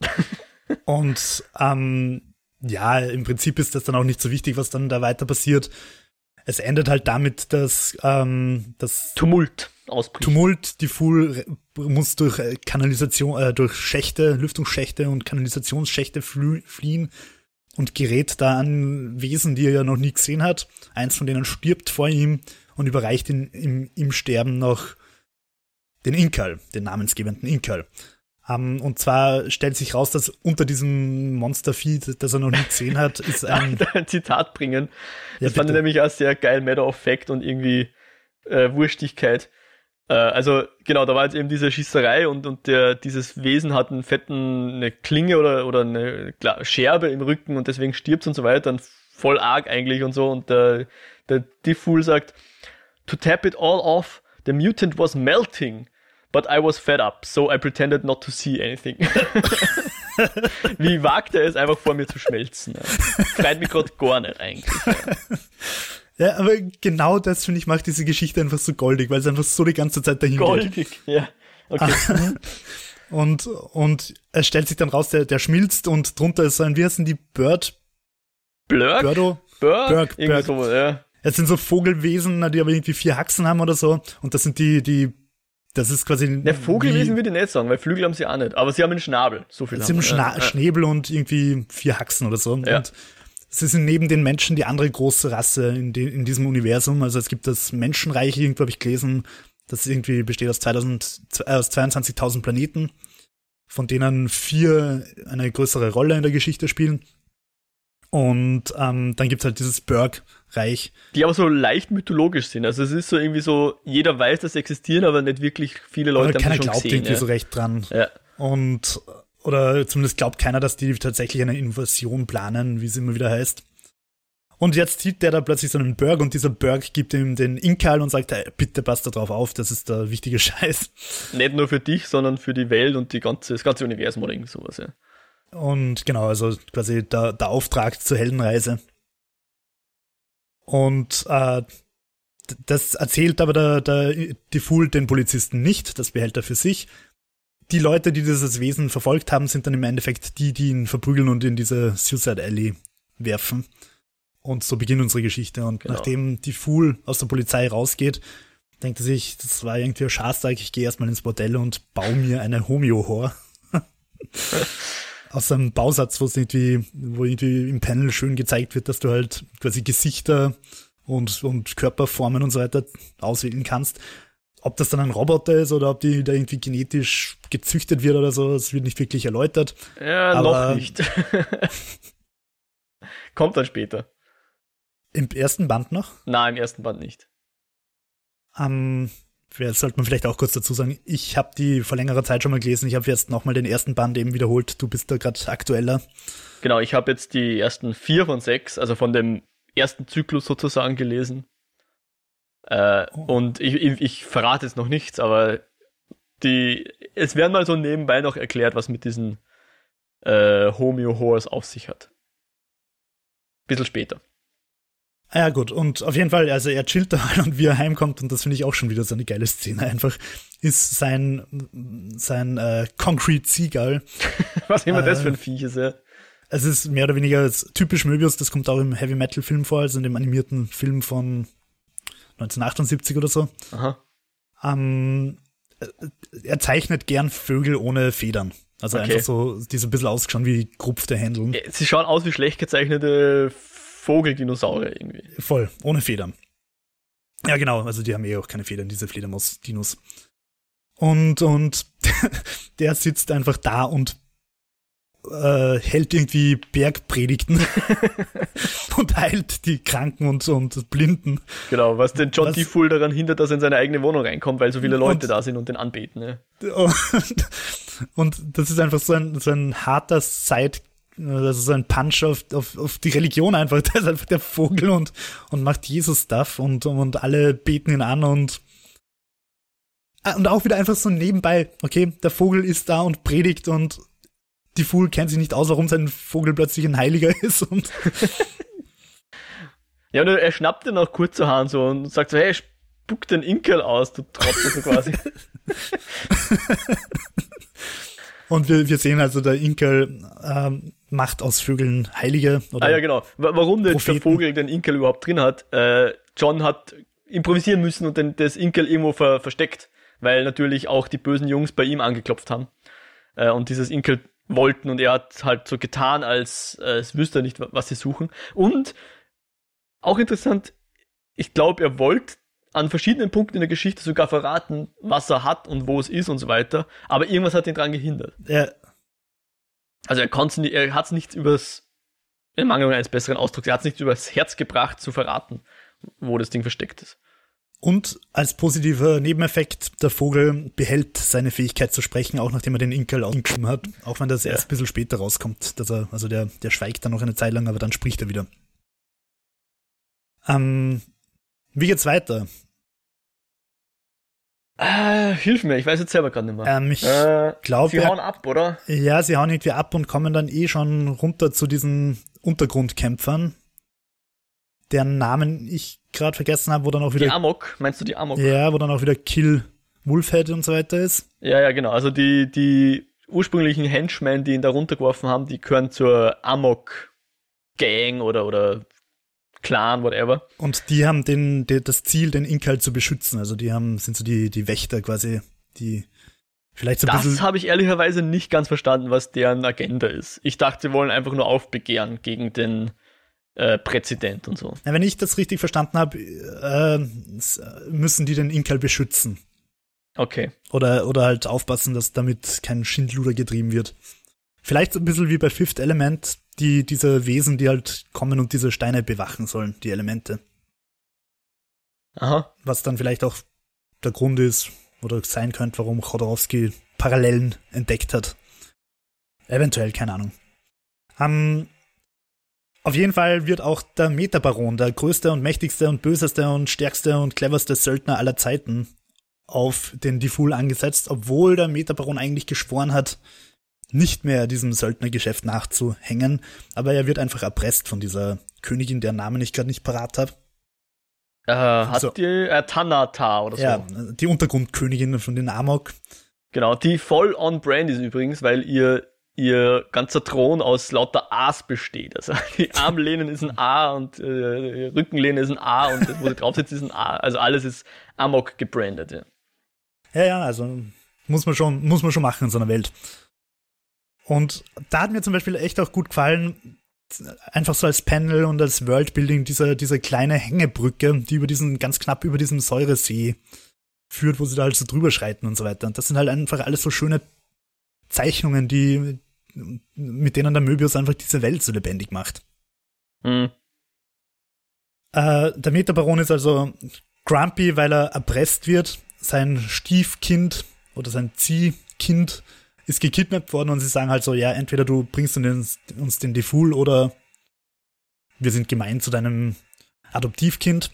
S2: und ähm, ja, im Prinzip ist das dann auch nicht so wichtig, was dann da weiter passiert. Es endet halt damit, dass ähm, das
S1: Tumult ausbricht.
S2: Tumult, die Fool muss durch äh, Kanalisation, äh, durch Schächte, Lüftungsschächte und Kanalisationsschächte fliehen und gerät da an Wesen, die er ja noch nie gesehen hat. Eins von denen stirbt vor ihm und überreicht ihn, im, im Sterben noch den Inkal, den namensgebenden Inkal. Ähm, und zwar stellt sich raus, dass unter diesem Monstervieh, das er noch nie gesehen hat, ist ein,
S1: ein Zitat bringen.
S2: Ja,
S1: das fand ich nämlich auch sehr geil, Matter of Fact und irgendwie äh, Wurstigkeit. Äh, also genau, da war jetzt eben diese Schießerei und, und der, dieses Wesen hat einen fetten, eine Klinge oder, oder eine Scherbe im Rücken und deswegen stirbt und so weiter. Und voll arg eigentlich und so. Und der, der Diffool sagt, to tap it all off, the mutant was melting. But I was fed up, so I pretended not to see anything. Wie wagt er es, einfach vor mir zu schmelzen? Ja. Freut mich gerade gar nicht eigentlich. Ja.
S2: ja, aber genau das, finde ich, macht diese Geschichte einfach so goldig, weil es einfach so die ganze Zeit dahin geht.
S1: Goldig, ja. Okay.
S2: Und, und es stellt sich dann raus, der, der schmilzt und drunter ist so ein, wie heißen die, Bird,
S1: Blurk?
S2: Birdo?
S1: Burk, Irgendwie
S2: Burk.
S1: so, ja.
S2: Es sind so Vogelwesen, die aber irgendwie vier Haxen haben oder so. Und das sind die, die, das ist quasi.
S1: Ne, Vogelwesen würde ich nicht sagen, weil Flügel haben sie auch nicht. Aber sie haben einen Schnabel. So viel
S2: Sie
S1: haben
S2: haben
S1: sie.
S2: Schna
S1: ja.
S2: Schnäbel und irgendwie vier Haxen oder so.
S1: Ja.
S2: Und sie sind neben den Menschen die andere große Rasse in, de, in diesem Universum. Also es gibt das Menschenreich, irgendwo habe ich gelesen, das irgendwie besteht aus 2000, äh, aus 22.000 Planeten. von denen vier eine größere Rolle in der Geschichte spielen. Und ähm, dann gibt's halt dieses Berg-Reich.
S1: Die aber so leicht mythologisch sind. Also es ist so irgendwie so, jeder weiß, dass sie existieren, aber nicht wirklich viele Leute
S2: aber
S1: haben
S2: keiner
S1: schon
S2: glaubt
S1: gesehen.
S2: irgendwie
S1: Ja.
S2: so recht dran.
S1: Ja.
S2: Und oder zumindest glaubt keiner, dass die tatsächlich eine Invasion planen, wie es immer wieder heißt. Und jetzt sieht der da plötzlich so einen Berg und dieser Berg gibt ihm den Inkal und sagt, hey, bitte passt da drauf auf, das ist der wichtige Scheiß.
S1: Nicht nur für dich, sondern für die Welt und die ganze, das ganze Universum oder irgend sowas, ja.
S2: Und genau, also quasi der, der Auftrag zur Heldenreise. Und äh, das erzählt aber der, der die Fool den Polizisten nicht, das behält er für sich. Die Leute, die dieses Wesen verfolgt haben, sind dann im Endeffekt die, die ihn verprügeln und in diese Suicide Alley werfen. Und so beginnt unsere Geschichte. Und
S1: Genau.
S2: nachdem die Fool aus der Polizei rausgeht, denkt er sich, das war irgendwie ein Schafstag, ich gehe erstmal ins Bordell und baue mir eine Homeo-Hor. Aus einem Bausatz, wo es irgendwie, wo irgendwie im Panel schön gezeigt wird, dass du halt quasi Gesichter und, und Körperformen und so weiter auswählen kannst. Ob das dann ein Roboter ist oder ob die da irgendwie genetisch gezüchtet wird oder so, das wird nicht wirklich erläutert.
S1: Ja,
S2: Aber-
S1: noch nicht. Kommt dann später.
S2: Im ersten Band noch.
S1: Nein, im ersten Band nicht.
S2: Ähm, das sollte man vielleicht auch kurz dazu sagen. Ich habe die vor längerer Zeit schon mal gelesen. Ich habe jetzt nochmal den ersten Band eben wiederholt. Du bist da gerade aktueller.
S1: Genau, ich habe jetzt die ersten vier von sechs, also von dem ersten Zyklus sozusagen gelesen. Äh,
S2: Oh.
S1: Und ich, ich, ich verrate jetzt noch nichts, aber die, es werden mal so nebenbei noch erklärt, was mit diesen äh, Homeo Horrors auf sich hat. Bisschen später.
S2: Ah Ja, gut. Und auf jeden Fall, also er chillt da halt und wie er heimkommt, und das finde ich auch schon wieder so eine geile Szene einfach, ist sein, sein äh, Concrete Seagull.
S1: Was immer das
S2: Äh.
S1: für ein Viech ist, ja.
S2: Es ist mehr oder weniger typisch Möbius, das kommt auch im Heavy Metal Film vor, also in dem animierten Film von 1978 oder so.
S1: Aha.
S2: Ähm, äh, er zeichnet gern Vögel ohne Federn. Also
S1: Okay.
S2: einfach so, die so ein bisschen ausgeschaut wie gerupfte Händeln.
S1: Äh, Sie schauen aus wie schlecht gezeichnete Vogeldinosaurier irgendwie.
S2: Voll, ohne Federn. Ja, genau, also die haben eh auch keine Federn, diese Fledermaus-Dinos. Und, und der sitzt einfach da und äh, hält irgendwie Bergpredigten und heilt die Kranken und, und Blinden.
S1: Genau, was den John
S2: Was-
S1: D. Full daran hindert, dass er in seine eigene Wohnung reinkommt, weil so viele Leute
S2: Und-
S1: da sind und den anbeten. Ne?
S2: Und, und das ist einfach so ein, so ein harter Side, also so ein Punch auf, auf, auf die Religion einfach. Der ist einfach der Vogel und, und macht Jesus-Stuff und, und alle beten ihn an und Ah, und auch wieder einfach so nebenbei, okay, der Vogel ist da und predigt und die Fool kennt sich nicht aus, warum sein Vogel plötzlich ein Heiliger ist und
S1: Ja, und er schnappt den auch kurzerhand so und sagt so, hey, spuck den Inkel aus, du Trottel, so quasi.
S2: und wir, wir sehen also, der Inkel ähm, macht aus Vögeln Heilige oder
S1: ah ja, genau. Wa- Warum der, der. Vogel den Inkel überhaupt drin hat, äh, John hat improvisieren müssen und den, das Inkel irgendwo ver, versteckt, weil natürlich auch die bösen Jungs bei ihm angeklopft haben äh, und dieses Inkel wollten und er hat halt so getan, als äh, es wüsste er nicht, wa- was sie suchen. Und auch interessant, ich glaube, er wollte an verschiedenen Punkten in der Geschichte sogar verraten, was er hat und wo es ist und so weiter, aber irgendwas hat ihn dran gehindert.
S2: er,
S1: Also er konnte er hat es nicht übers, in Mangel eines besseren Ausdrucks, er hat es nicht übers Herz gebracht zu verraten, wo das Ding versteckt ist.
S2: Und als positiver Nebeneffekt, der Vogel behält seine Fähigkeit zu sprechen, auch nachdem er den Inkel ausgeschrieben hat, auch wenn das
S1: Ja.
S2: erst ein bisschen später rauskommt. Dass er, also der, der schweigt dann noch eine Zeit lang, aber dann spricht er wieder. Ähm, wie geht's weiter?
S1: Äh, hilf mir, ich weiß jetzt selber gerade nicht mehr.
S2: Ähm, ich
S1: äh,
S2: glaube,
S1: sie hauen ab, oder?
S2: ja, sie hauen irgendwie ab und kommen dann eh schon runter zu diesen Untergrundkämpfern, deren Namen ich gerade vergessen habe, wo dann auch
S1: Die
S2: wieder,
S1: Amok, meinst du die Amok?
S2: ja, wo dann auch wieder Kill Wolfhead und so weiter ist.
S1: Ja, ja, genau. Also die, die ursprünglichen Henchmen, die ihn da runtergeworfen haben, die gehören zur Amok-Gang oder, oder Clan, whatever.
S2: Und die haben den, die, das Ziel, den Inkal zu beschützen. Also die haben, sind so die, die Wächter quasi, die vielleicht so ein
S1: Das habe ich ehrlicherweise nicht ganz verstanden, was deren Agenda ist. Ich dachte, sie wollen einfach nur aufbegehren gegen den äh, Präsident und so.
S2: Na, wenn ich das richtig verstanden habe, äh, s- müssen die den Inkal beschützen.
S1: Okay.
S2: Oder, oder halt aufpassen, dass damit kein Schindluder getrieben wird. Vielleicht so ein bisschen wie bei Fifth Element, die, diese Wesen, die halt kommen und diese Steine bewachen sollen, die Elemente.
S1: Aha.
S2: Was dann vielleicht auch der Grund ist oder sein könnte, warum Chodorowski Parallelen entdeckt hat. Eventuell, keine Ahnung. Um, auf jeden Fall wird auch der Metabaron, der größte und mächtigste und böseste und stärkste und cleverste Söldner aller Zeiten, auf den Difful angesetzt, obwohl der Metabaron eigentlich geschworen hat, nicht mehr diesem Söldnergeschäft nachzuhängen, aber er wird einfach erpresst von dieser Königin, deren Namen ich gerade nicht parat habe.
S1: Äh, hat so. die äh, Tanata oder so.
S2: Ja, die Untergrundkönigin von den Amok.
S1: Genau, die voll on brand ist übrigens, weil ihr ihr ganzer Thron aus lauter A's besteht. Also die Armlehnen ist ein A und äh, Rückenlehne ist ein A und das, wo sie drauf sitzt, ist ein A. Also alles ist Amok gebrandet, ja.
S2: Ja, ja, also muss man schon, muss man schon machen in so einer Welt. Und da hat mir zum Beispiel echt auch gut gefallen, einfach so als Panel und als Worldbuilding, diese, diese kleine Hängebrücke, die über diesen, ganz knapp über diesem Säuresee führt, wo sie da halt so drüber schreiten und so weiter. Und das sind halt einfach alles so schöne Zeichnungen, die, mit denen der Möbius einfach diese Welt so lebendig macht. Mhm. Äh, der Metabaron ist also grumpy, weil er erpresst wird. Sein Stiefkind oder sein Ziehkind ist gekidnappt worden und sie sagen halt so, ja, entweder du bringst uns den, uns den Defool oder wir sind gemein zu deinem Adoptivkind.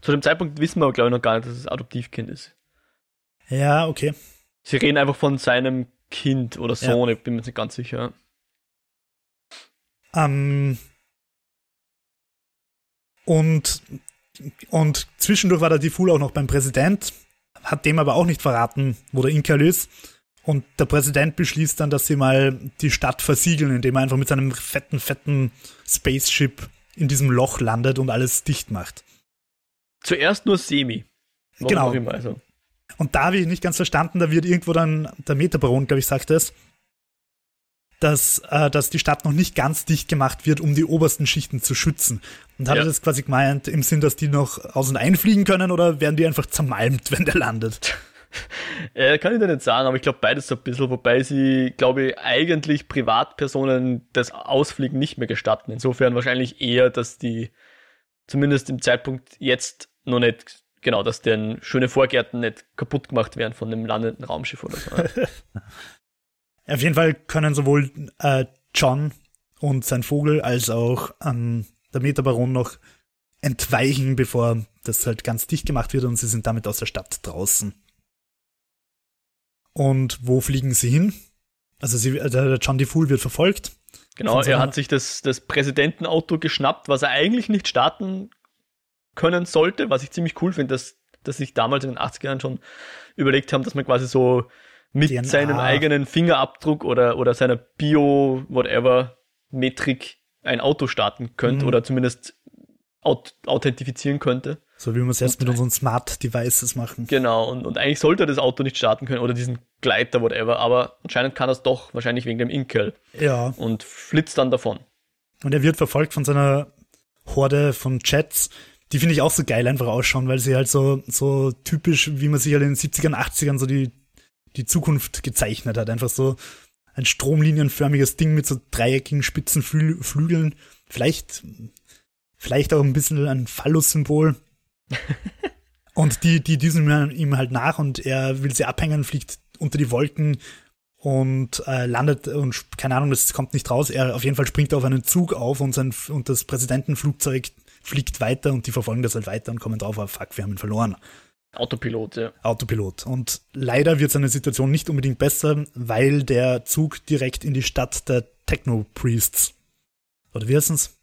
S1: Zu dem Zeitpunkt wissen wir aber, glaube ich, noch gar nicht, dass es Adoptivkind ist.
S2: Ja, okay.
S1: Sie reden einfach von seinem Kind oder Sohn, ja. ich bin mir nicht ganz sicher.
S2: Ähm, und, und zwischendurch war der Difful auch noch beim Präsident, hat dem aber auch nicht verraten, wo der Inkal ist. Und der Präsident beschließt dann, dass sie mal die Stadt versiegeln, indem er einfach mit seinem fetten, fetten Spaceship in diesem Loch landet und alles dicht macht.
S1: Zuerst nur Semi.
S2: Warum genau. Immer, also. Und da habe ich nicht ganz verstanden, da wird irgendwo dann der Metabaron, glaube ich, sagt es, dass, äh, dass die Stadt noch nicht ganz dicht gemacht wird, um die obersten Schichten zu schützen. Und hat ja. er das quasi gemeint im Sinn, dass die noch aus- und einfliegen können oder werden die einfach zermalmt, wenn der landet?
S1: Äh, kann ich dir nicht sagen, aber ich glaube beides so ein bisschen, wobei sie, glaube ich, eigentlich Privatpersonen das Ausfliegen nicht mehr gestatten. Insofern wahrscheinlich eher, dass die zumindest im Zeitpunkt jetzt noch nicht genau, dass deren schöne Vorgärten nicht kaputt gemacht werden von einem landenden Raumschiff oder so.
S2: Auf jeden Fall können sowohl äh, John und sein Vogel als auch ähm, der Metabaron noch entweichen, bevor das halt ganz dicht gemacht wird und sie sind damit aus der Stadt draußen. Und wo fliegen sie hin? Also sie, äh, der John D. Fool wird verfolgt.
S1: Genau, er hat sich das, das Präsidentenauto geschnappt, was er eigentlich nicht starten können sollte, was ich ziemlich cool finde, dass, dass sich damals in den 80 ern schon überlegt haben, dass man quasi so mit DNA. seinem eigenen Fingerabdruck oder, oder seiner Bio-Whatever-Metrik ein Auto starten könnte mhm. oder zumindest aut authentifizieren könnte.
S2: So wie wir es jetzt mit unseren Smart Devices machen.
S1: Genau, und, und eigentlich sollte er das Auto nicht starten können oder diesen Gleiter, whatever, aber anscheinend kann er es doch, wahrscheinlich wegen dem Inkel.
S2: Ja.
S1: Und flitzt dann davon.
S2: Und er wird verfolgt von seiner Horde von Jets, die finde ich auch so geil einfach ausschauen, weil sie halt so, so typisch, wie man sich halt in den 70ern, 80ern so die, die Zukunft gezeichnet hat. Einfach so ein stromlinienförmiges Ding mit so dreieckigen spitzen Flü Flügeln. Vielleicht, vielleicht auch ein bisschen ein Phallus-Symbol. und die, die düsen ihm halt nach und er will sie abhängen, fliegt unter die Wolken und äh, landet und keine Ahnung, das kommt nicht raus. Er auf jeden Fall springt auf einen Zug auf und sein und das Präsidentenflugzeug fliegt weiter und die verfolgen das halt weiter und kommen drauf, ah, fuck, wir haben ihn verloren.
S1: Autopilot, ja.
S2: Autopilot. Und leider wird seine Situation nicht unbedingt besser, weil der Zug direkt in die Stadt der Techno-Priests. Oder wie heißt es?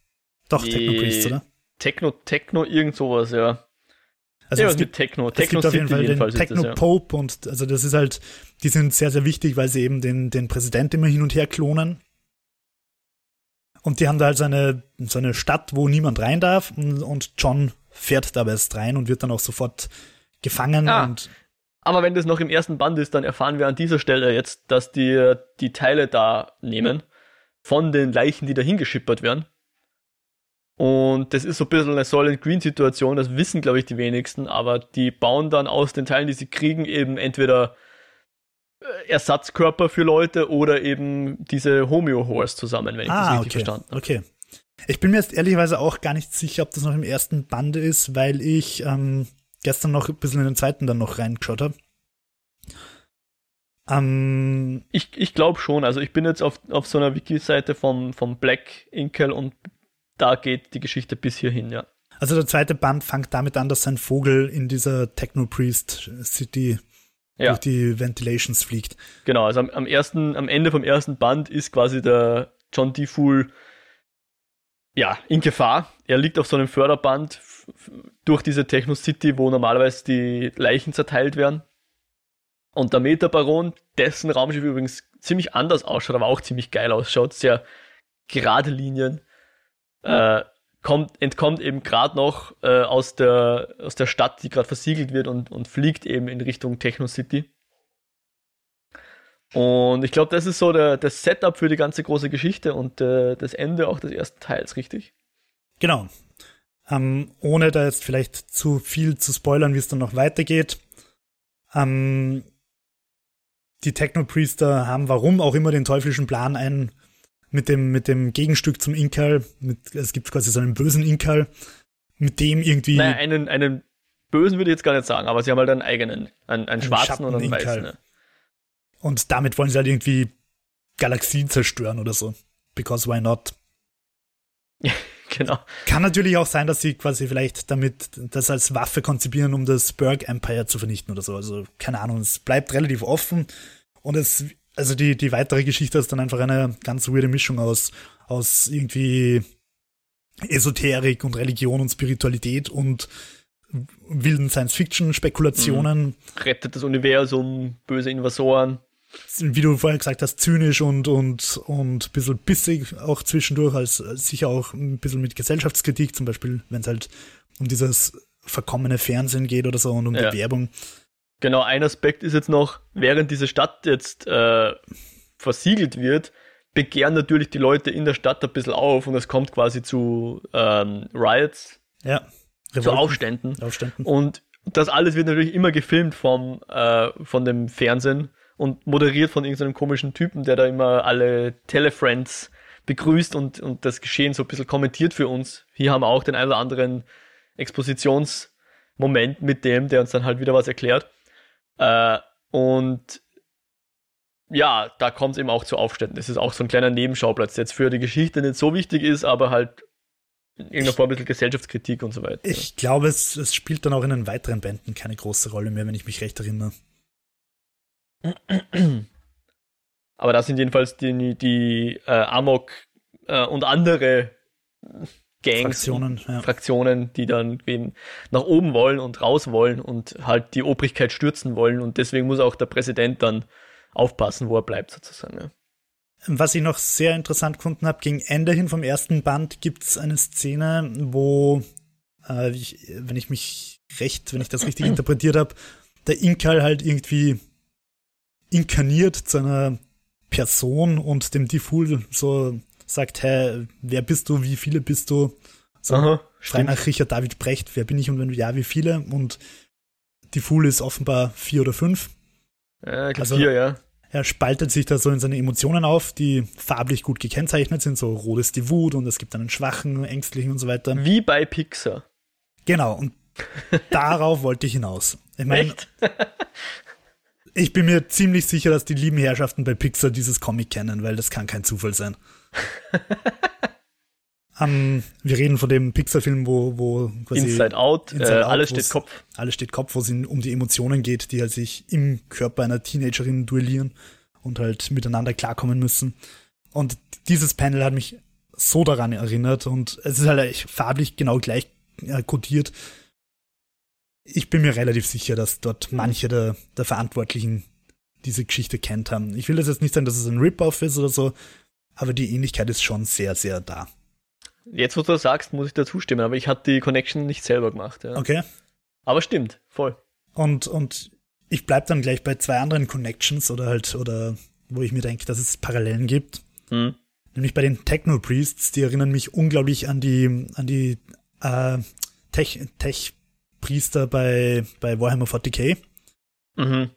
S2: Doch, Techno-Priests, oder?
S1: Techno, Techno, irgend sowas, ja.
S2: Also ja, es gibt Techno. Techno es gibt auf jeden Fall den Techno-Pope ja. und also das ist halt, die sind sehr, sehr wichtig, weil sie eben den, den Präsident immer hin und her klonen. Und die haben da halt so eine, so eine Stadt, wo niemand rein darf. Und, und John fährt da erst rein und wird dann auch sofort gefangen. Ah, und
S1: aber wenn das noch im ersten Band ist, dann erfahren wir an dieser Stelle jetzt, dass die die Teile da nehmen von den Leichen, die da hingeschippert werden. Und das ist so ein bisschen eine Solid Green Situation, das wissen, glaube ich, die wenigsten, aber die bauen dann aus den Teilen, die sie kriegen, eben entweder äh, Ersatzkörper für Leute oder eben diese Homeo-Horse zusammen, wenn ich ah, das richtig
S2: okay.
S1: verstanden habe.
S2: Okay. Ich bin mir jetzt ehrlicherweise auch gar nicht sicher, ob das noch im ersten Bande ist, weil ich ähm, gestern noch ein bisschen in den zweiten dann noch reingeschaut habe.
S1: Ähm, ich ich glaube schon. Also ich bin jetzt auf, auf so einer Wiki-Seite vom, vom Black Inkel und da geht die Geschichte bis hierhin, ja.
S2: Also der zweite Band fängt damit an, dass sein Vogel in dieser Techno-Priest City ja. durch die Ventilations fliegt.
S1: Genau, also am, am, ersten, am Ende vom ersten Band ist quasi der John D. Fool ja, in Gefahr. Er liegt auf so einem Förderband durch diese Techno City, wo normalerweise die Leichen zerteilt werden. Und der Metabaron, dessen Raumschiff übrigens ziemlich anders ausschaut, aber auch ziemlich geil ausschaut, sehr gerade Linien, äh, kommt, entkommt eben gerade noch äh, aus, der, aus der Stadt, die gerade versiegelt wird und, und fliegt eben in Richtung Techno City. Und ich glaube, das ist so der, das Setup für die ganze große Geschichte und äh, das Ende auch des ersten Teils, richtig?
S2: Genau. Ähm, ohne da jetzt vielleicht zu viel zu spoilern, wie es dann noch weitergeht. Ähm, die Technopriester haben warum auch immer den teuflischen Plan, einen mit dem, mit dem Gegenstück zum Inkal, mit, es gibt quasi so einen bösen Inkal, mit dem irgendwie.
S1: Naja, einen, einen bösen würde ich jetzt gar nicht sagen, aber sie haben halt einen eigenen, einen, einen, einen schwarzen und einen weißen. Ne?
S2: Und damit wollen sie halt irgendwie Galaxien zerstören oder so. Because why not?
S1: genau.
S2: Kann natürlich auch sein, dass sie quasi vielleicht damit das als Waffe konzipieren, um das Berg Empire zu vernichten oder so. Also keine Ahnung, es bleibt relativ offen und es, also die, die weitere Geschichte ist dann einfach eine ganz weirde Mischung aus, aus irgendwie Esoterik und Religion und Spiritualität und wilden Science-Fiction-Spekulationen. Mhm.
S1: Rettet das Universum, böse Invasoren
S2: wie du vorher gesagt hast, zynisch und, und, und ein bisschen bissig auch zwischendurch, als sicher auch ein bisschen mit Gesellschaftskritik, zum Beispiel, wenn es halt um dieses verkommene Fernsehen geht oder so und um ja. die Werbung.
S1: Genau, ein Aspekt ist jetzt noch, während diese Stadt jetzt äh, versiegelt wird, begehren natürlich die Leute in der Stadt ein bisschen auf und es kommt quasi zu ähm, Riots,
S2: ja,
S1: Revolten, zu Aufständen.
S2: Aufständen.
S1: Und das alles wird natürlich immer gefilmt vom, äh, von dem Fernsehen und moderiert von irgendeinem komischen Typen, der da immer alle Telefriends begrüßt und, und das Geschehen so ein bisschen kommentiert für uns. Hier haben wir auch den einen oder anderen Expositionsmoment mit dem, der uns dann halt wieder was erklärt. Äh, und ja, da kommt es eben auch zu Aufständen. Das ist auch so ein kleiner Nebenschauplatz, der jetzt für die Geschichte nicht so wichtig ist, aber halt in irgendeiner Form ein bisschen Gesellschaftskritik und so weiter.
S2: Ich glaube, es, es spielt dann auch in den weiteren Bänden keine große Rolle mehr, wenn ich mich recht erinnere.
S1: Aber das sind jedenfalls die, die äh, Amok äh, und andere Gangs,
S2: Fraktionen,
S1: ja. Fraktionen, die dann nach oben wollen und raus wollen und halt die Obrigkeit stürzen wollen. Und deswegen muss auch der Präsident dann aufpassen, wo er bleibt, sozusagen. Ja.
S2: Was ich noch sehr interessant gefunden habe, gegen Ende hin vom ersten Band gibt es eine Szene, wo, äh, ich, wenn ich mich recht, wenn ich das richtig interpretiert habe, der Inkal halt irgendwie inkarniert zu einer Person und dem Difful so sagt, hey, wer bist du, wie viele bist du? So, Aha, frei nach Richard David Brecht, wer bin ich und wenn ja, wie viele? Und Difful ist offenbar vier oder fünf.
S1: Ja, ich also, vier, ja.
S2: Er spaltet sich da so in seine Emotionen auf, die farblich gut gekennzeichnet sind. So rot ist die Wut und es gibt einen schwachen, ängstlichen und so weiter.
S1: Wie bei Pixar.
S2: Genau, und darauf wollte ich hinaus. Ich meine, Ich bin mir ziemlich sicher, dass die lieben Herrschaften bei Pixar dieses Comic kennen, weil das kann kein Zufall sein. um, wir reden von dem Pixar-Film, wo, wo
S1: quasi Inside Out, Inside äh, Out alles steht Kopf.
S2: Alles steht Kopf, wo es um die Emotionen geht, die halt sich im Körper einer Teenagerin duellieren und halt miteinander klarkommen müssen. Und dieses Panel hat mich so daran erinnert und es ist halt farblich genau gleich äh, kodiert ich bin mir relativ sicher, dass dort manche der, der Verantwortlichen diese Geschichte kennt haben. Ich will das jetzt nicht sagen, dass es ein Rip-Off ist oder so, aber die Ähnlichkeit ist schon sehr, sehr da.
S1: Jetzt, wo du das sagst, muss ich dazu stimmen, aber ich hatte die Connection nicht selber gemacht. Ja.
S2: Okay.
S1: Aber stimmt, voll.
S2: Und, und ich bleib dann gleich bei zwei anderen Connections oder halt, oder wo ich mir denke, dass es Parallelen gibt. Hm. Nämlich bei den Techno-Priests, die erinnern mich unglaublich an die, an die äh, Tech-Priester Tech bei, bei Warhammer 40k. Mhm.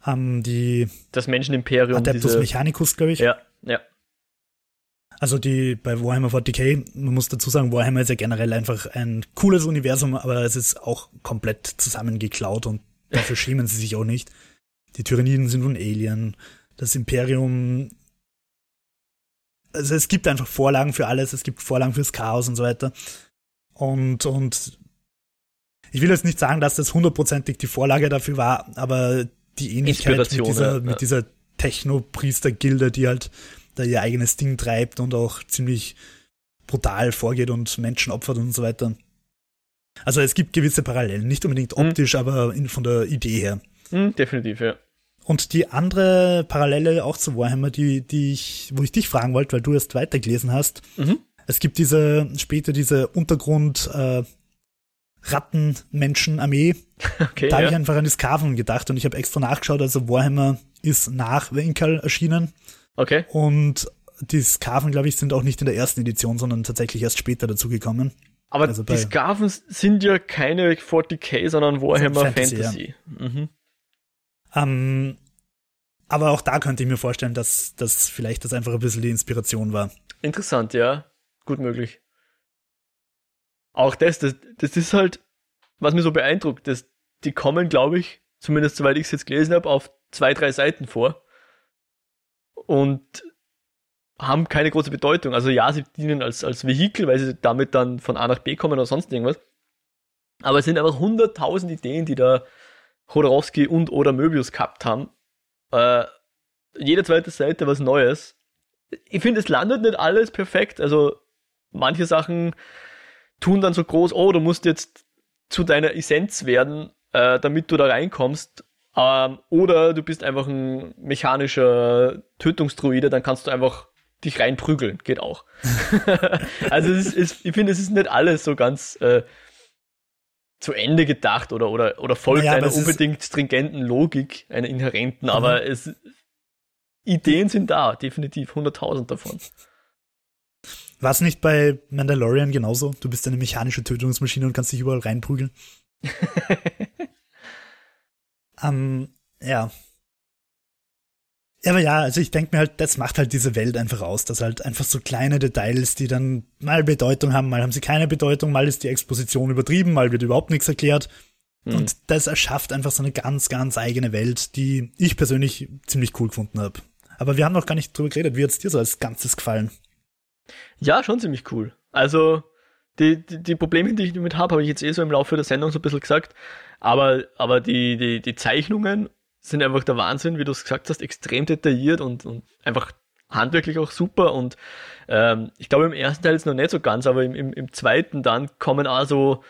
S2: Haben die
S1: das Menschenimperium.
S2: Adeptus diese, Mechanicus, glaube ich.
S1: Ja, ja.
S2: Also die bei Warhammer 40k, man muss dazu sagen, Warhammer ist ja generell einfach ein cooles Universum, aber es ist auch komplett zusammengeklaut und dafür schämen sie sich auch nicht. Die Tyranniden sind nun Alien. Das Imperium also es gibt einfach Vorlagen für alles, es gibt Vorlagen fürs Chaos und so weiter. Und, und ich will jetzt nicht sagen, dass das hundertprozentig die Vorlage dafür war, aber die Ähnlichkeit mit dieser, ja. dieser Techno-Priester-Gilde, die halt da ihr eigenes Ding treibt und auch ziemlich brutal vorgeht und Menschen opfert und so weiter. Also es gibt gewisse Parallelen, nicht unbedingt mhm. optisch, mhm. aber in, von der Idee her.
S1: Mhm, definitiv, ja.
S2: Und die andere Parallele auch zu Warhammer, die, die ich, wo ich dich fragen wollte, weil du erst weitergelesen hast. Mhm. Es gibt diese, später diese Untergrund, äh, Rattenmenschen-Armee. Okay, da ja. habe ich einfach an die Skaven gedacht und ich habe extra nachgeschaut. Also Warhammer ist nach Winkal erschienen.
S1: Okay.
S2: Und die Skaven, glaube ich, sind auch nicht in der ersten Edition, sondern tatsächlich erst später dazugekommen.
S1: Aber also die Skaven sind ja keine 40k, sondern Warhammer Fantasy. Fantasy. Ja. Mhm.
S2: Ähm, aber auch da könnte ich mir vorstellen, dass das vielleicht das einfach ein bisschen die Inspiration war.
S1: Interessant, ja. Gut möglich. Auch das, das, das ist halt, was mir so beeindruckt, dass die kommen, glaube ich, zumindest soweit ich es jetzt gelesen habe, auf zwei, drei Seiten vor. Und haben keine große Bedeutung. Also ja, sie dienen als, als Vehikel, weil sie damit dann von A nach B kommen oder sonst irgendwas. Aber es sind einfach hunderttausend Ideen, die da Chodorowski und oder Möbius gehabt haben. Äh, jede zweite Seite was Neues. Ich finde, es landet nicht alles perfekt. Also manche Sachen tun dann so groß, oh, du musst jetzt zu deiner Essenz werden, äh, damit du da reinkommst. Ähm, oder du bist einfach ein mechanischer Tötungsdruide, dann kannst du einfach dich reinprügeln. Geht auch. also ist, ist, ich finde, es ist nicht alles so ganz äh, zu Ende gedacht oder, oder, oder folgt naja, einer unbedingt stringenten Logik, einer inhärenten, mhm. aber es, Ideen sind da, definitiv, 100.000 davon.
S2: War es nicht bei Mandalorian genauso? Du bist eine mechanische Tötungsmaschine und kannst dich überall reinprügeln. ähm, ja. Aber ja, also ich denke mir halt, das macht halt diese Welt einfach aus, dass halt einfach so kleine Details, die dann mal Bedeutung haben, mal haben sie keine Bedeutung, mal ist die Exposition übertrieben, mal wird überhaupt nichts erklärt. Mhm. Und das erschafft einfach so eine ganz, ganz eigene Welt, die ich persönlich ziemlich cool gefunden habe. Aber wir haben noch gar nicht drüber geredet, wie hat's dir so als Ganzes gefallen?
S1: Ja, schon ziemlich cool. Also, die, die, die Probleme, die ich damit habe, habe ich jetzt eh so im Laufe der Sendung so ein bisschen gesagt. Aber, aber die, die, die Zeichnungen sind einfach der Wahnsinn, wie du es gesagt hast, extrem detailliert und, und einfach handwerklich auch super. Und ähm, ich glaube, im ersten Teil ist noch nicht so ganz, aber im, im, im zweiten dann kommen also,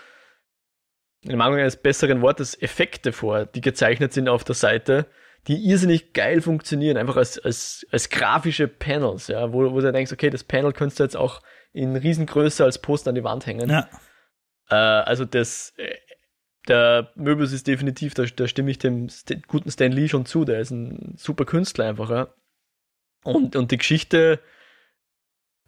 S1: in Mangel eines besseren Wortes, Effekte vor, die gezeichnet sind auf der Seite, die irrsinnig geil funktionieren, einfach als, als, als grafische Panels, ja, wo, wo du denkst, okay, das Panel könntest du jetzt auch in Riesengröße als Poster an die Wand hängen. Ja. Äh, also das äh, der Möbius ist definitiv, da, da stimme ich dem st guten Stan Lee schon zu, der ist ein super Künstler einfach, ja. Und, und die Geschichte,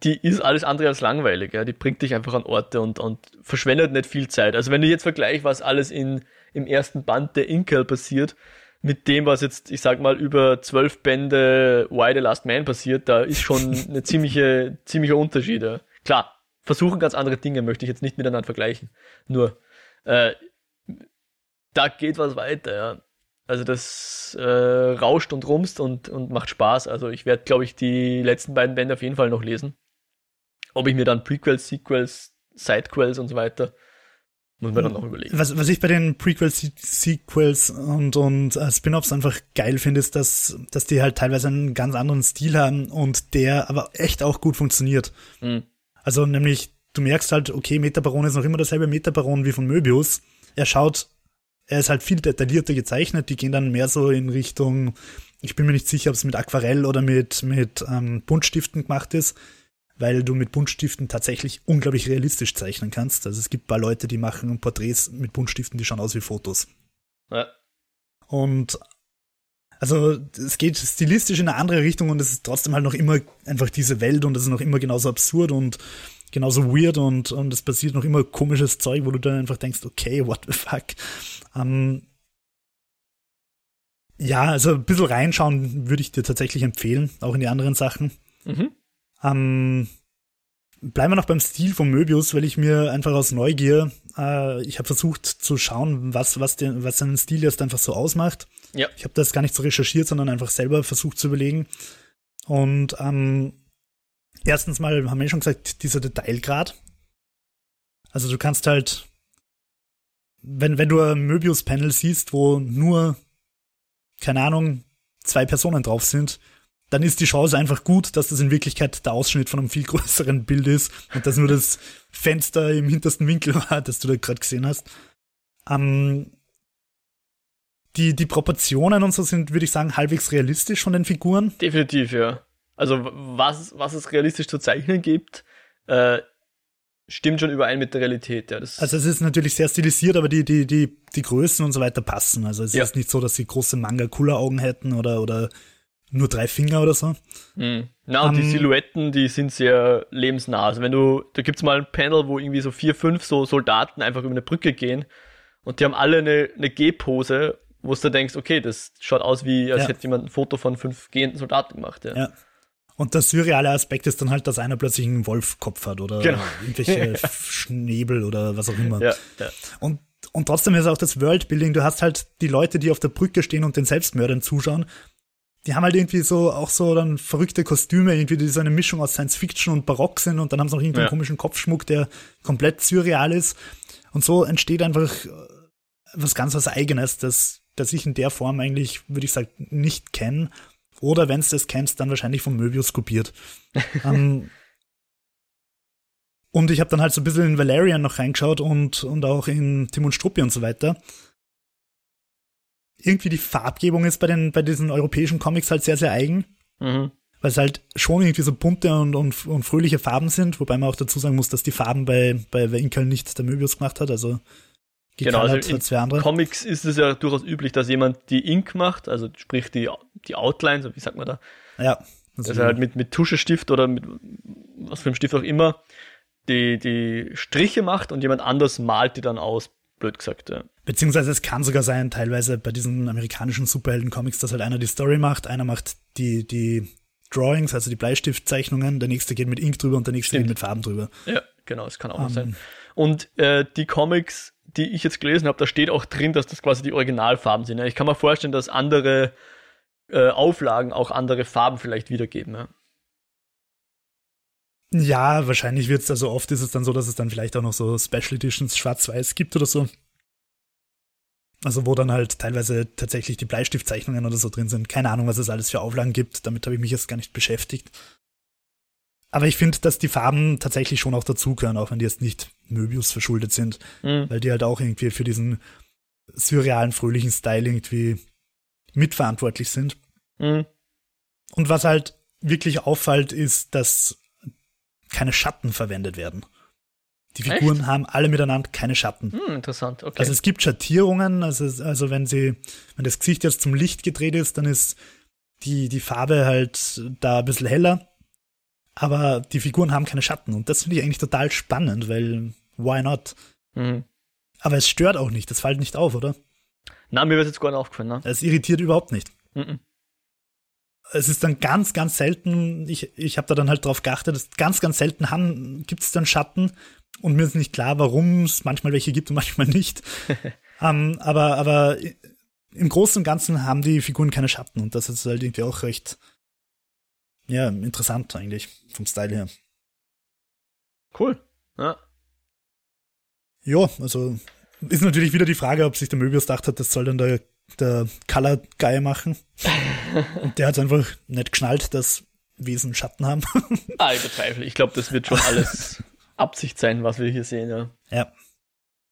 S1: die ist alles andere als langweilig, ja. Die bringt dich einfach an Orte und, und verschwendet nicht viel Zeit. Also wenn du jetzt vergleichst, was alles in, im ersten Band der Inkel passiert, mit dem, was jetzt, ich sag mal, über zwölf Bände Why the Last Man passiert, da ist schon eine ziemliche, ziemlicher Unterschied. Ja. Klar, versuchen ganz andere Dinge, möchte ich jetzt nicht miteinander vergleichen. Nur, äh, da geht was weiter, ja. Also das äh, rauscht und rumst und, und macht Spaß. Also ich werde, glaube ich, die letzten beiden Bände auf jeden Fall noch lesen. Ob ich mir dann Prequels, Sequels, Sidequels und so weiter, muss man dann noch überlegen.
S2: Was, was ich bei den Prequels, Sequels und, und uh, Spin-offs einfach geil finde, ist, dass, dass die halt teilweise einen ganz anderen Stil haben und der aber echt auch gut funktioniert. Mhm. Also nämlich, du merkst halt, okay, Metabaron ist noch immer dasselbe Metabaron wie von Möbius. Er schaut er ist halt viel detaillierter gezeichnet. Die gehen dann mehr so in Richtung, ich bin mir nicht sicher, ob es mit Aquarell oder mit, mit ähm, Buntstiften gemacht ist, weil du mit Buntstiften tatsächlich unglaublich realistisch zeichnen kannst. Also es gibt ein paar Leute, die machen Porträts mit Buntstiften, die schauen aus wie Fotos. Ja. Und Also es geht stilistisch in eine andere Richtung und es ist trotzdem halt noch immer einfach diese Welt und es ist noch immer genauso absurd und genauso weird und, und es passiert noch immer komisches Zeug, wo du dann einfach denkst, okay, what the fuck. Ähm, ja, also ein bisschen reinschauen würde ich dir tatsächlich empfehlen, auch in die anderen Sachen. Mhm. Ähm, bleiben wir noch beim Stil von Möbius, weil ich mir einfach aus Neugier, äh, ich habe versucht zu schauen, was, was, den, was seinen Stil jetzt einfach so ausmacht. Ja. Ich habe das gar nicht so recherchiert, sondern einfach selber versucht zu überlegen. Und ähm, erstens mal haben wir schon gesagt, dieser Detailgrad. Also du kannst halt, wenn, wenn du ein Möbius-Panel siehst, wo nur keine Ahnung, zwei Personen drauf sind, dann ist die Chance einfach gut, dass das in Wirklichkeit der Ausschnitt von einem viel größeren Bild ist und dass nur das Fenster im hintersten Winkel war, das du da gerade gesehen hast. Ähm, die, die Proportionen und so sind, würde ich sagen, halbwegs realistisch von den Figuren.
S1: Definitiv, ja. Also was, was es realistisch zu zeichnen gibt, äh, stimmt schon überein mit der Realität. Ja,
S2: das also es ist natürlich sehr stilisiert, aber die, die, die, die Größen und so weiter passen. Also es ja. ist nicht so, dass sie große Manga-Cooler-Augen hätten oder, oder nur drei Finger oder so.
S1: Mhm. Na, und um, die ähm, Silhouetten, die sind sehr lebensnah. Also wenn du, da gibt's mal ein Panel, wo irgendwie so vier, fünf so Soldaten einfach über eine Brücke gehen und die haben alle eine, eine G-Pose, wo du denkst, okay, das schaut aus wie, als ja. hätte jemand ein Foto von fünf gehenden Soldaten gemacht. Ja. ja.
S2: Und der surreale Aspekt ist dann halt, dass einer plötzlich einen Wolfkopf hat oder genau. irgendwelche Schnäbel oder was auch immer. Ja, ja. Und, und trotzdem ist auch das Worldbuilding, du hast halt die Leute, die auf der Brücke stehen und den Selbstmördern zuschauen, die haben halt irgendwie so auch so dann verrückte Kostüme, irgendwie, die so eine Mischung aus Science Fiction und Barock sind und dann haben sie noch irgendwie ja. einen komischen Kopfschmuck, der komplett surreal ist. Und so entsteht einfach was ganz was Eigenes, das, das ich in der Form eigentlich, würde ich sagen, nicht kenne oder wenn es das kennst, dann wahrscheinlich von Möbius kopiert. um, ähm, und ich habe dann halt so ein bisschen in Valerian noch reingeschaut und, und auch in Tim und Struppi und so weiter. Irgendwie die Farbgebung ist bei, den, bei diesen europäischen Comics halt sehr, sehr eigen. Mhm. Weil es halt schon irgendwie so bunte und, und, und fröhliche Farben sind, wobei man auch dazu sagen muss, dass die Farben bei, bei Inkel nicht der Möbius gemacht hat. Also
S1: Genau, also in Comics ist es ja durchaus üblich, dass jemand die Ink macht, also sprich die, die Outline, wie sagt man da?
S2: Ja.
S1: Das also halt mit, mit Tuschestift oder mit was für einem Stift auch immer die, die Striche macht und jemand anders malt die dann aus, blöd gesagt. Ja.
S2: Beziehungsweise es kann sogar sein, teilweise bei diesen amerikanischen Superhelden-Comics, dass halt einer die Story macht, einer macht die, die Drawings, also die Bleistiftzeichnungen, der nächste geht mit Ink drüber und der nächste Stimmt. geht mit Farben drüber.
S1: Ja, genau, es kann auch um, sein. Und äh, die Comics die ich jetzt gelesen habe, da steht auch drin, dass das quasi die Originalfarben sind. Ich kann mir vorstellen, dass andere äh, Auflagen auch andere Farben vielleicht wiedergeben. Ja,
S2: ja wahrscheinlich wird es, also oft ist es dann so, dass es dann vielleicht auch noch so Special Editions schwarz-weiß gibt oder so. Also wo dann halt teilweise tatsächlich die Bleistiftzeichnungen oder so drin sind. Keine Ahnung, was es alles für Auflagen gibt. Damit habe ich mich jetzt gar nicht beschäftigt. Aber ich finde, dass die Farben tatsächlich schon auch dazugehören, auch wenn die jetzt nicht Möbius verschuldet sind, mhm. weil die halt auch irgendwie für diesen surrealen, fröhlichen Style irgendwie mitverantwortlich sind. Mhm. Und was halt wirklich auffällt, ist, dass keine Schatten verwendet werden. Die Figuren Echt? haben alle miteinander keine Schatten.
S1: Hm, interessant, okay.
S2: Also es gibt Schattierungen, also, also wenn sie, wenn das Gesicht jetzt zum Licht gedreht ist, dann ist die, die Farbe halt da ein bisschen heller aber die Figuren haben keine Schatten und das finde ich eigentlich total spannend, weil why not? Mhm. Aber es stört auch nicht, das fällt nicht auf, oder?
S1: Na, mir wird jetzt gar nicht aufgefallen, ne?
S2: Es irritiert überhaupt nicht. Mhm. Es ist dann ganz, ganz selten, ich, ich habe da dann halt drauf geachtet, dass ganz, ganz selten gibt es dann Schatten und mir ist nicht klar, warum es manchmal welche gibt und manchmal nicht. um, ähm, aber, aber im Großen und Ganzen haben die Figuren keine Schatten und das ist halt irgendwie auch recht, ja, interessant eigentlich, vom Style her.
S1: Cool, ja.
S2: Ja, also ist natürlich wieder die Frage, ob sich der Möbius gedacht hat, das soll dann der, der Color Guy machen. Und der hat einfach nicht geschnallt, dass Wesen Schatten haben.
S1: ah, ich bezweifle. Ich glaube, das wird schon alles Absicht sein, was wir hier sehen, ja.
S2: Ja.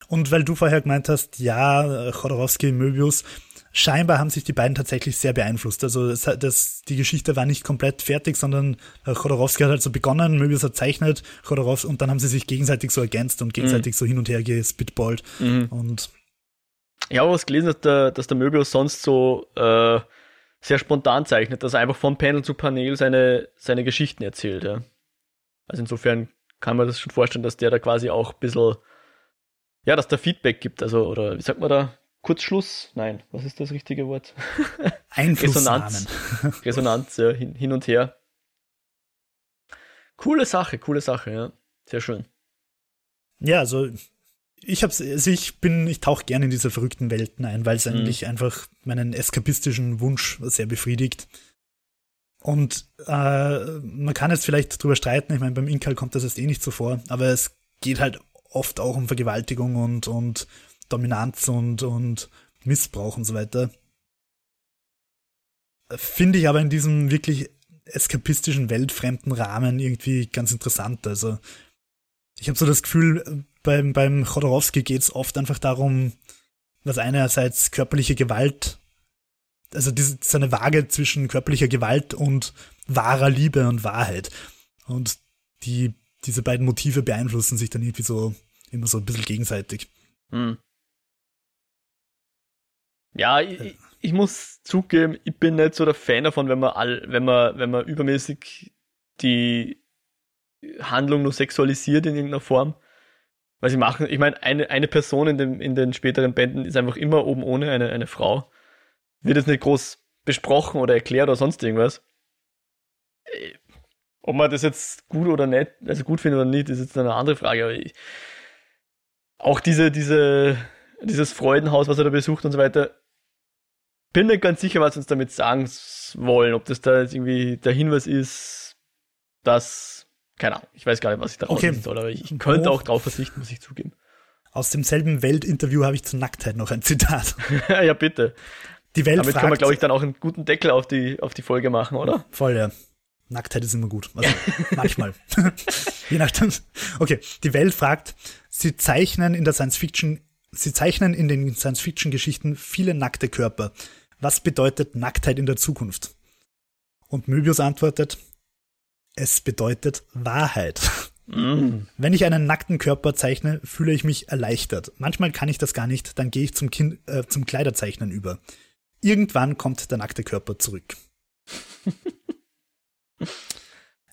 S2: Und weil du vorher gemeint hast, ja, Chodorowski, Möbius, scheinbar haben sich die beiden tatsächlich sehr beeinflusst. Also das, das, die Geschichte war nicht komplett fertig, sondern äh, Chodorowski hat halt so begonnen, Möbius hat zeichnet, Chodorowski, und dann haben sie sich gegenseitig so ergänzt und gegenseitig mhm. so hin und her gespitballt. Mhm. Und
S1: ja, aber was gelesen, dass der, dass der Möbius sonst so äh, sehr spontan zeichnet, dass er einfach von Panel zu Panel seine, seine Geschichten erzählt. Ja. Also insofern kann man das schon vorstellen, dass der da quasi auch ein bisschen, ja, dass da Feedback gibt. Also, oder wie sagt man da? Kurzschluss? Nein, was ist das richtige Wort? Resonanz. Resonanz, ja, hin, hin und her. Coole Sache, coole Sache, ja. Sehr schön.
S2: Ja, also ich hab's, also ich bin, ich tauche gerne in diese verrückten Welten ein, weil es mhm. eigentlich einfach meinen eskapistischen Wunsch sehr befriedigt. Und äh, man kann jetzt vielleicht drüber streiten, ich meine, beim Inkal kommt das jetzt eh nicht so vor, aber es geht halt oft auch um Vergewaltigung und, und Dominanz und, und Missbrauch und so weiter. Finde ich aber in diesem wirklich eskapistischen, weltfremden Rahmen irgendwie ganz interessant. Also ich habe so das Gefühl, beim, beim Chodorowski geht es oft einfach darum, was einerseits körperliche Gewalt, also diese, so eine Waage zwischen körperlicher Gewalt und wahrer Liebe und Wahrheit. Und die, diese beiden Motive beeinflussen sich dann irgendwie so immer so ein bisschen gegenseitig. Hm.
S1: Ja, ich, ich, muss zugeben, ich bin nicht so der Fan davon, wenn man all, wenn man, wenn man übermäßig die Handlung nur sexualisiert in irgendeiner Form. Weil sie machen, ich meine, eine, eine Person in, dem, in den späteren Bänden ist einfach immer oben ohne eine, eine Frau. Wird jetzt nicht groß besprochen oder erklärt oder sonst irgendwas. Äh, ob man das jetzt gut oder nicht, also gut findet oder nicht, ist jetzt eine andere Frage. Aber ich, auch diese, diese, dieses Freudenhaus, was er da besucht und so weiter, bin nicht ganz sicher, was sie uns damit sagen wollen. Ob das da jetzt irgendwie der Hinweis ist, dass keine Ahnung, ich weiß gar nicht, was ich da okay. soll, aber ich könnte auch drauf verzichten, muss ich zugeben.
S2: Aus demselben Weltinterview habe ich zur Nacktheit noch ein Zitat.
S1: ja, bitte.
S2: Die Welt
S1: Damit
S2: fragt,
S1: können wir, glaube ich, dann auch einen guten Deckel auf die, auf die Folge machen, oder?
S2: Voll, ja. Nacktheit ist immer gut. Also manchmal. Je nachdem. Okay, die Welt fragt, sie zeichnen in der Science Fiction, sie zeichnen in den Science Fiction Geschichten viele nackte Körper. Was bedeutet Nacktheit in der Zukunft? Und Möbius antwortet, es bedeutet Wahrheit. Mm. Wenn ich einen nackten Körper zeichne, fühle ich mich erleichtert. Manchmal kann ich das gar nicht, dann gehe ich zum, kind, äh, zum Kleiderzeichnen über. Irgendwann kommt der nackte Körper zurück.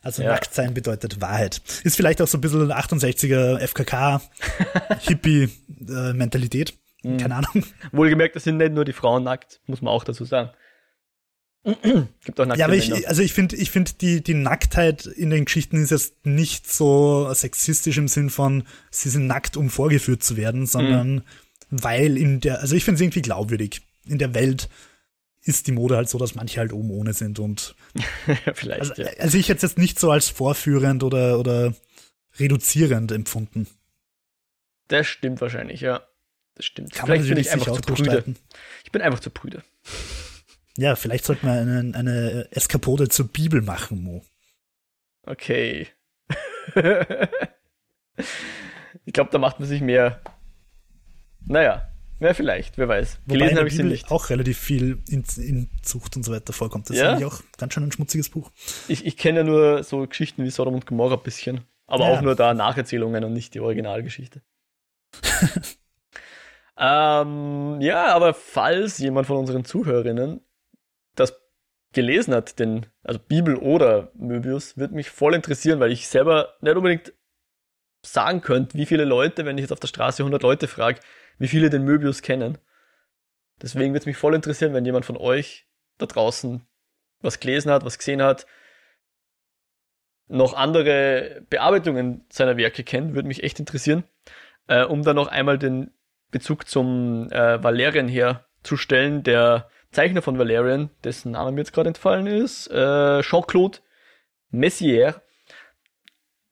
S2: Also ja. nackt sein bedeutet Wahrheit. Ist vielleicht auch so ein bisschen 68er FKK-Hippie-Mentalität. Äh, mm. Keine Ahnung.
S1: Wohlgemerkt, das sind nicht nur die Frauen nackt, muss man auch dazu sagen.
S2: Gibt auch Ja, aber ich, also ich finde, ich finde die, die Nacktheit in den Geschichten ist jetzt nicht so sexistisch im Sinn von, sie sind nackt, um vorgeführt zu werden, sondern mhm. weil in der, also ich finde es irgendwie glaubwürdig. In der Welt ist die Mode halt so, dass manche halt oben ohne sind und
S1: vielleicht.
S2: Also,
S1: ja.
S2: also ich hätte es jetzt nicht so als vorführend oder, oder reduzierend empfunden.
S1: Das stimmt wahrscheinlich, ja. Das stimmt.
S2: Kann Vielleicht bin ich einfach zu prüde.
S1: Ich bin einfach zu prüde.
S2: Ja, vielleicht sollte man eine, eine Eskapode zur Bibel machen, Mo.
S1: Okay. ich glaube, da macht man sich mehr. Naja, ja, vielleicht, wer weiß.
S2: Wobei Gelesen habe ich sie nicht. auch relativ viel in, in, Zucht und so weiter vorkommt. Das ja? ist eigentlich auch ganz schön ein schmutziges Buch.
S1: Ich, ich kenne ja nur so Geschichten wie Sodom und Gomorra ein bisschen. Aber ja. auch nur da Nacherzählungen und nicht die Originalgeschichte. ähm, ja, aber falls jemand von unseren Zuhörerinnen das gelesen hat, den, also Bibel oder Möbius, würde mich voll interessieren, weil ich selber nicht unbedingt sagen könnte, wie viele Leute, wenn ich jetzt auf der Straße 100 Leute frage, wie viele den Möbius kennen. Deswegen würde es mich voll interessieren, wenn jemand von euch da draußen was gelesen hat, was gesehen hat, noch andere Bearbeitungen seiner Werke kennt, würde mich echt interessieren. Äh, um dann noch einmal den Bezug zum äh, Valerian herzustellen, der Zeichner von Valerian, dessen Name mir jetzt gerade entfallen ist, äh, Jean-Claude Messier,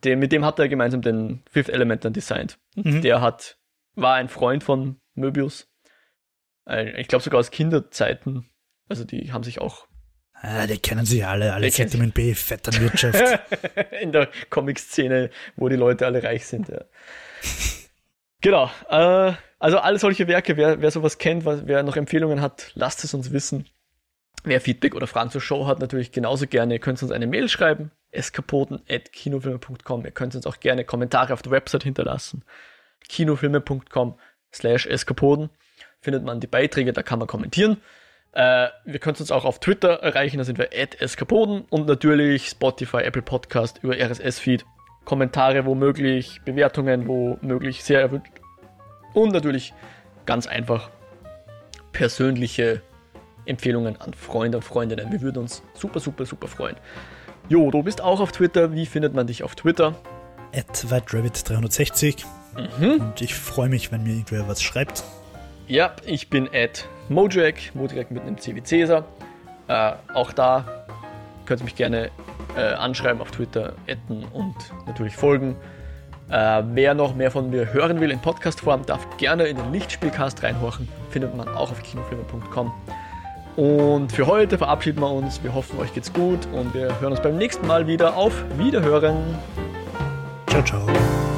S1: der, mit dem hat er gemeinsam den Fifth Element dann designt. Mhm. Der hat, war ein Freund von Möbius. Ich glaube sogar aus Kinderzeiten. Also die haben sich auch.
S2: Ah, die kennen sich alle, alle Vitamin B, Vetternwirtschaft.
S1: In der Comic-Szene, wo die Leute alle reich sind, ja. Genau. Äh, also alle solche Werke, wer, wer sowas kennt, wer noch Empfehlungen hat, lasst es uns wissen. Wer Feedback oder Fragen zur Show hat, natürlich genauso gerne. Ihr könnt uns eine Mail schreiben, eskapoden.kinofilme.com. Ihr könnt uns auch gerne Kommentare auf der Website hinterlassen. kinofilme.com slash eskapoden findet man die Beiträge, da kann man kommentieren. Äh, wir können uns auch auf Twitter erreichen, da sind wir eskapoden und natürlich Spotify, Apple Podcast über RSS-Feed. Kommentare womöglich, Bewertungen womöglich, sehr erwünscht. Und natürlich ganz einfach persönliche Empfehlungen an Freunde und Freundinnen. Wir würden uns super, super, super freuen. Jo, du bist auch auf Twitter. Wie findet man dich auf Twitter?
S2: At WhiteRabbit360. Mhm. Und ich freue mich, wenn mir irgendwer was schreibt.
S1: Ja, ich bin at Mojack, Mojack mit einem C wie Cäsar. Äh, auch da könnt ihr mich gerne äh, anschreiben auf Twitter, adden und natürlich folgen. Äh, wer noch mehr von mir hören will in Podcastform, darf gerne in den Lichtspielcast reinhorchen. Findet man auch auf kinofilme.com. Und für heute verabschieden wir uns. Wir hoffen, euch geht's gut und wir hören uns beim nächsten Mal wieder. Auf Wiederhören.
S2: Ciao, ciao.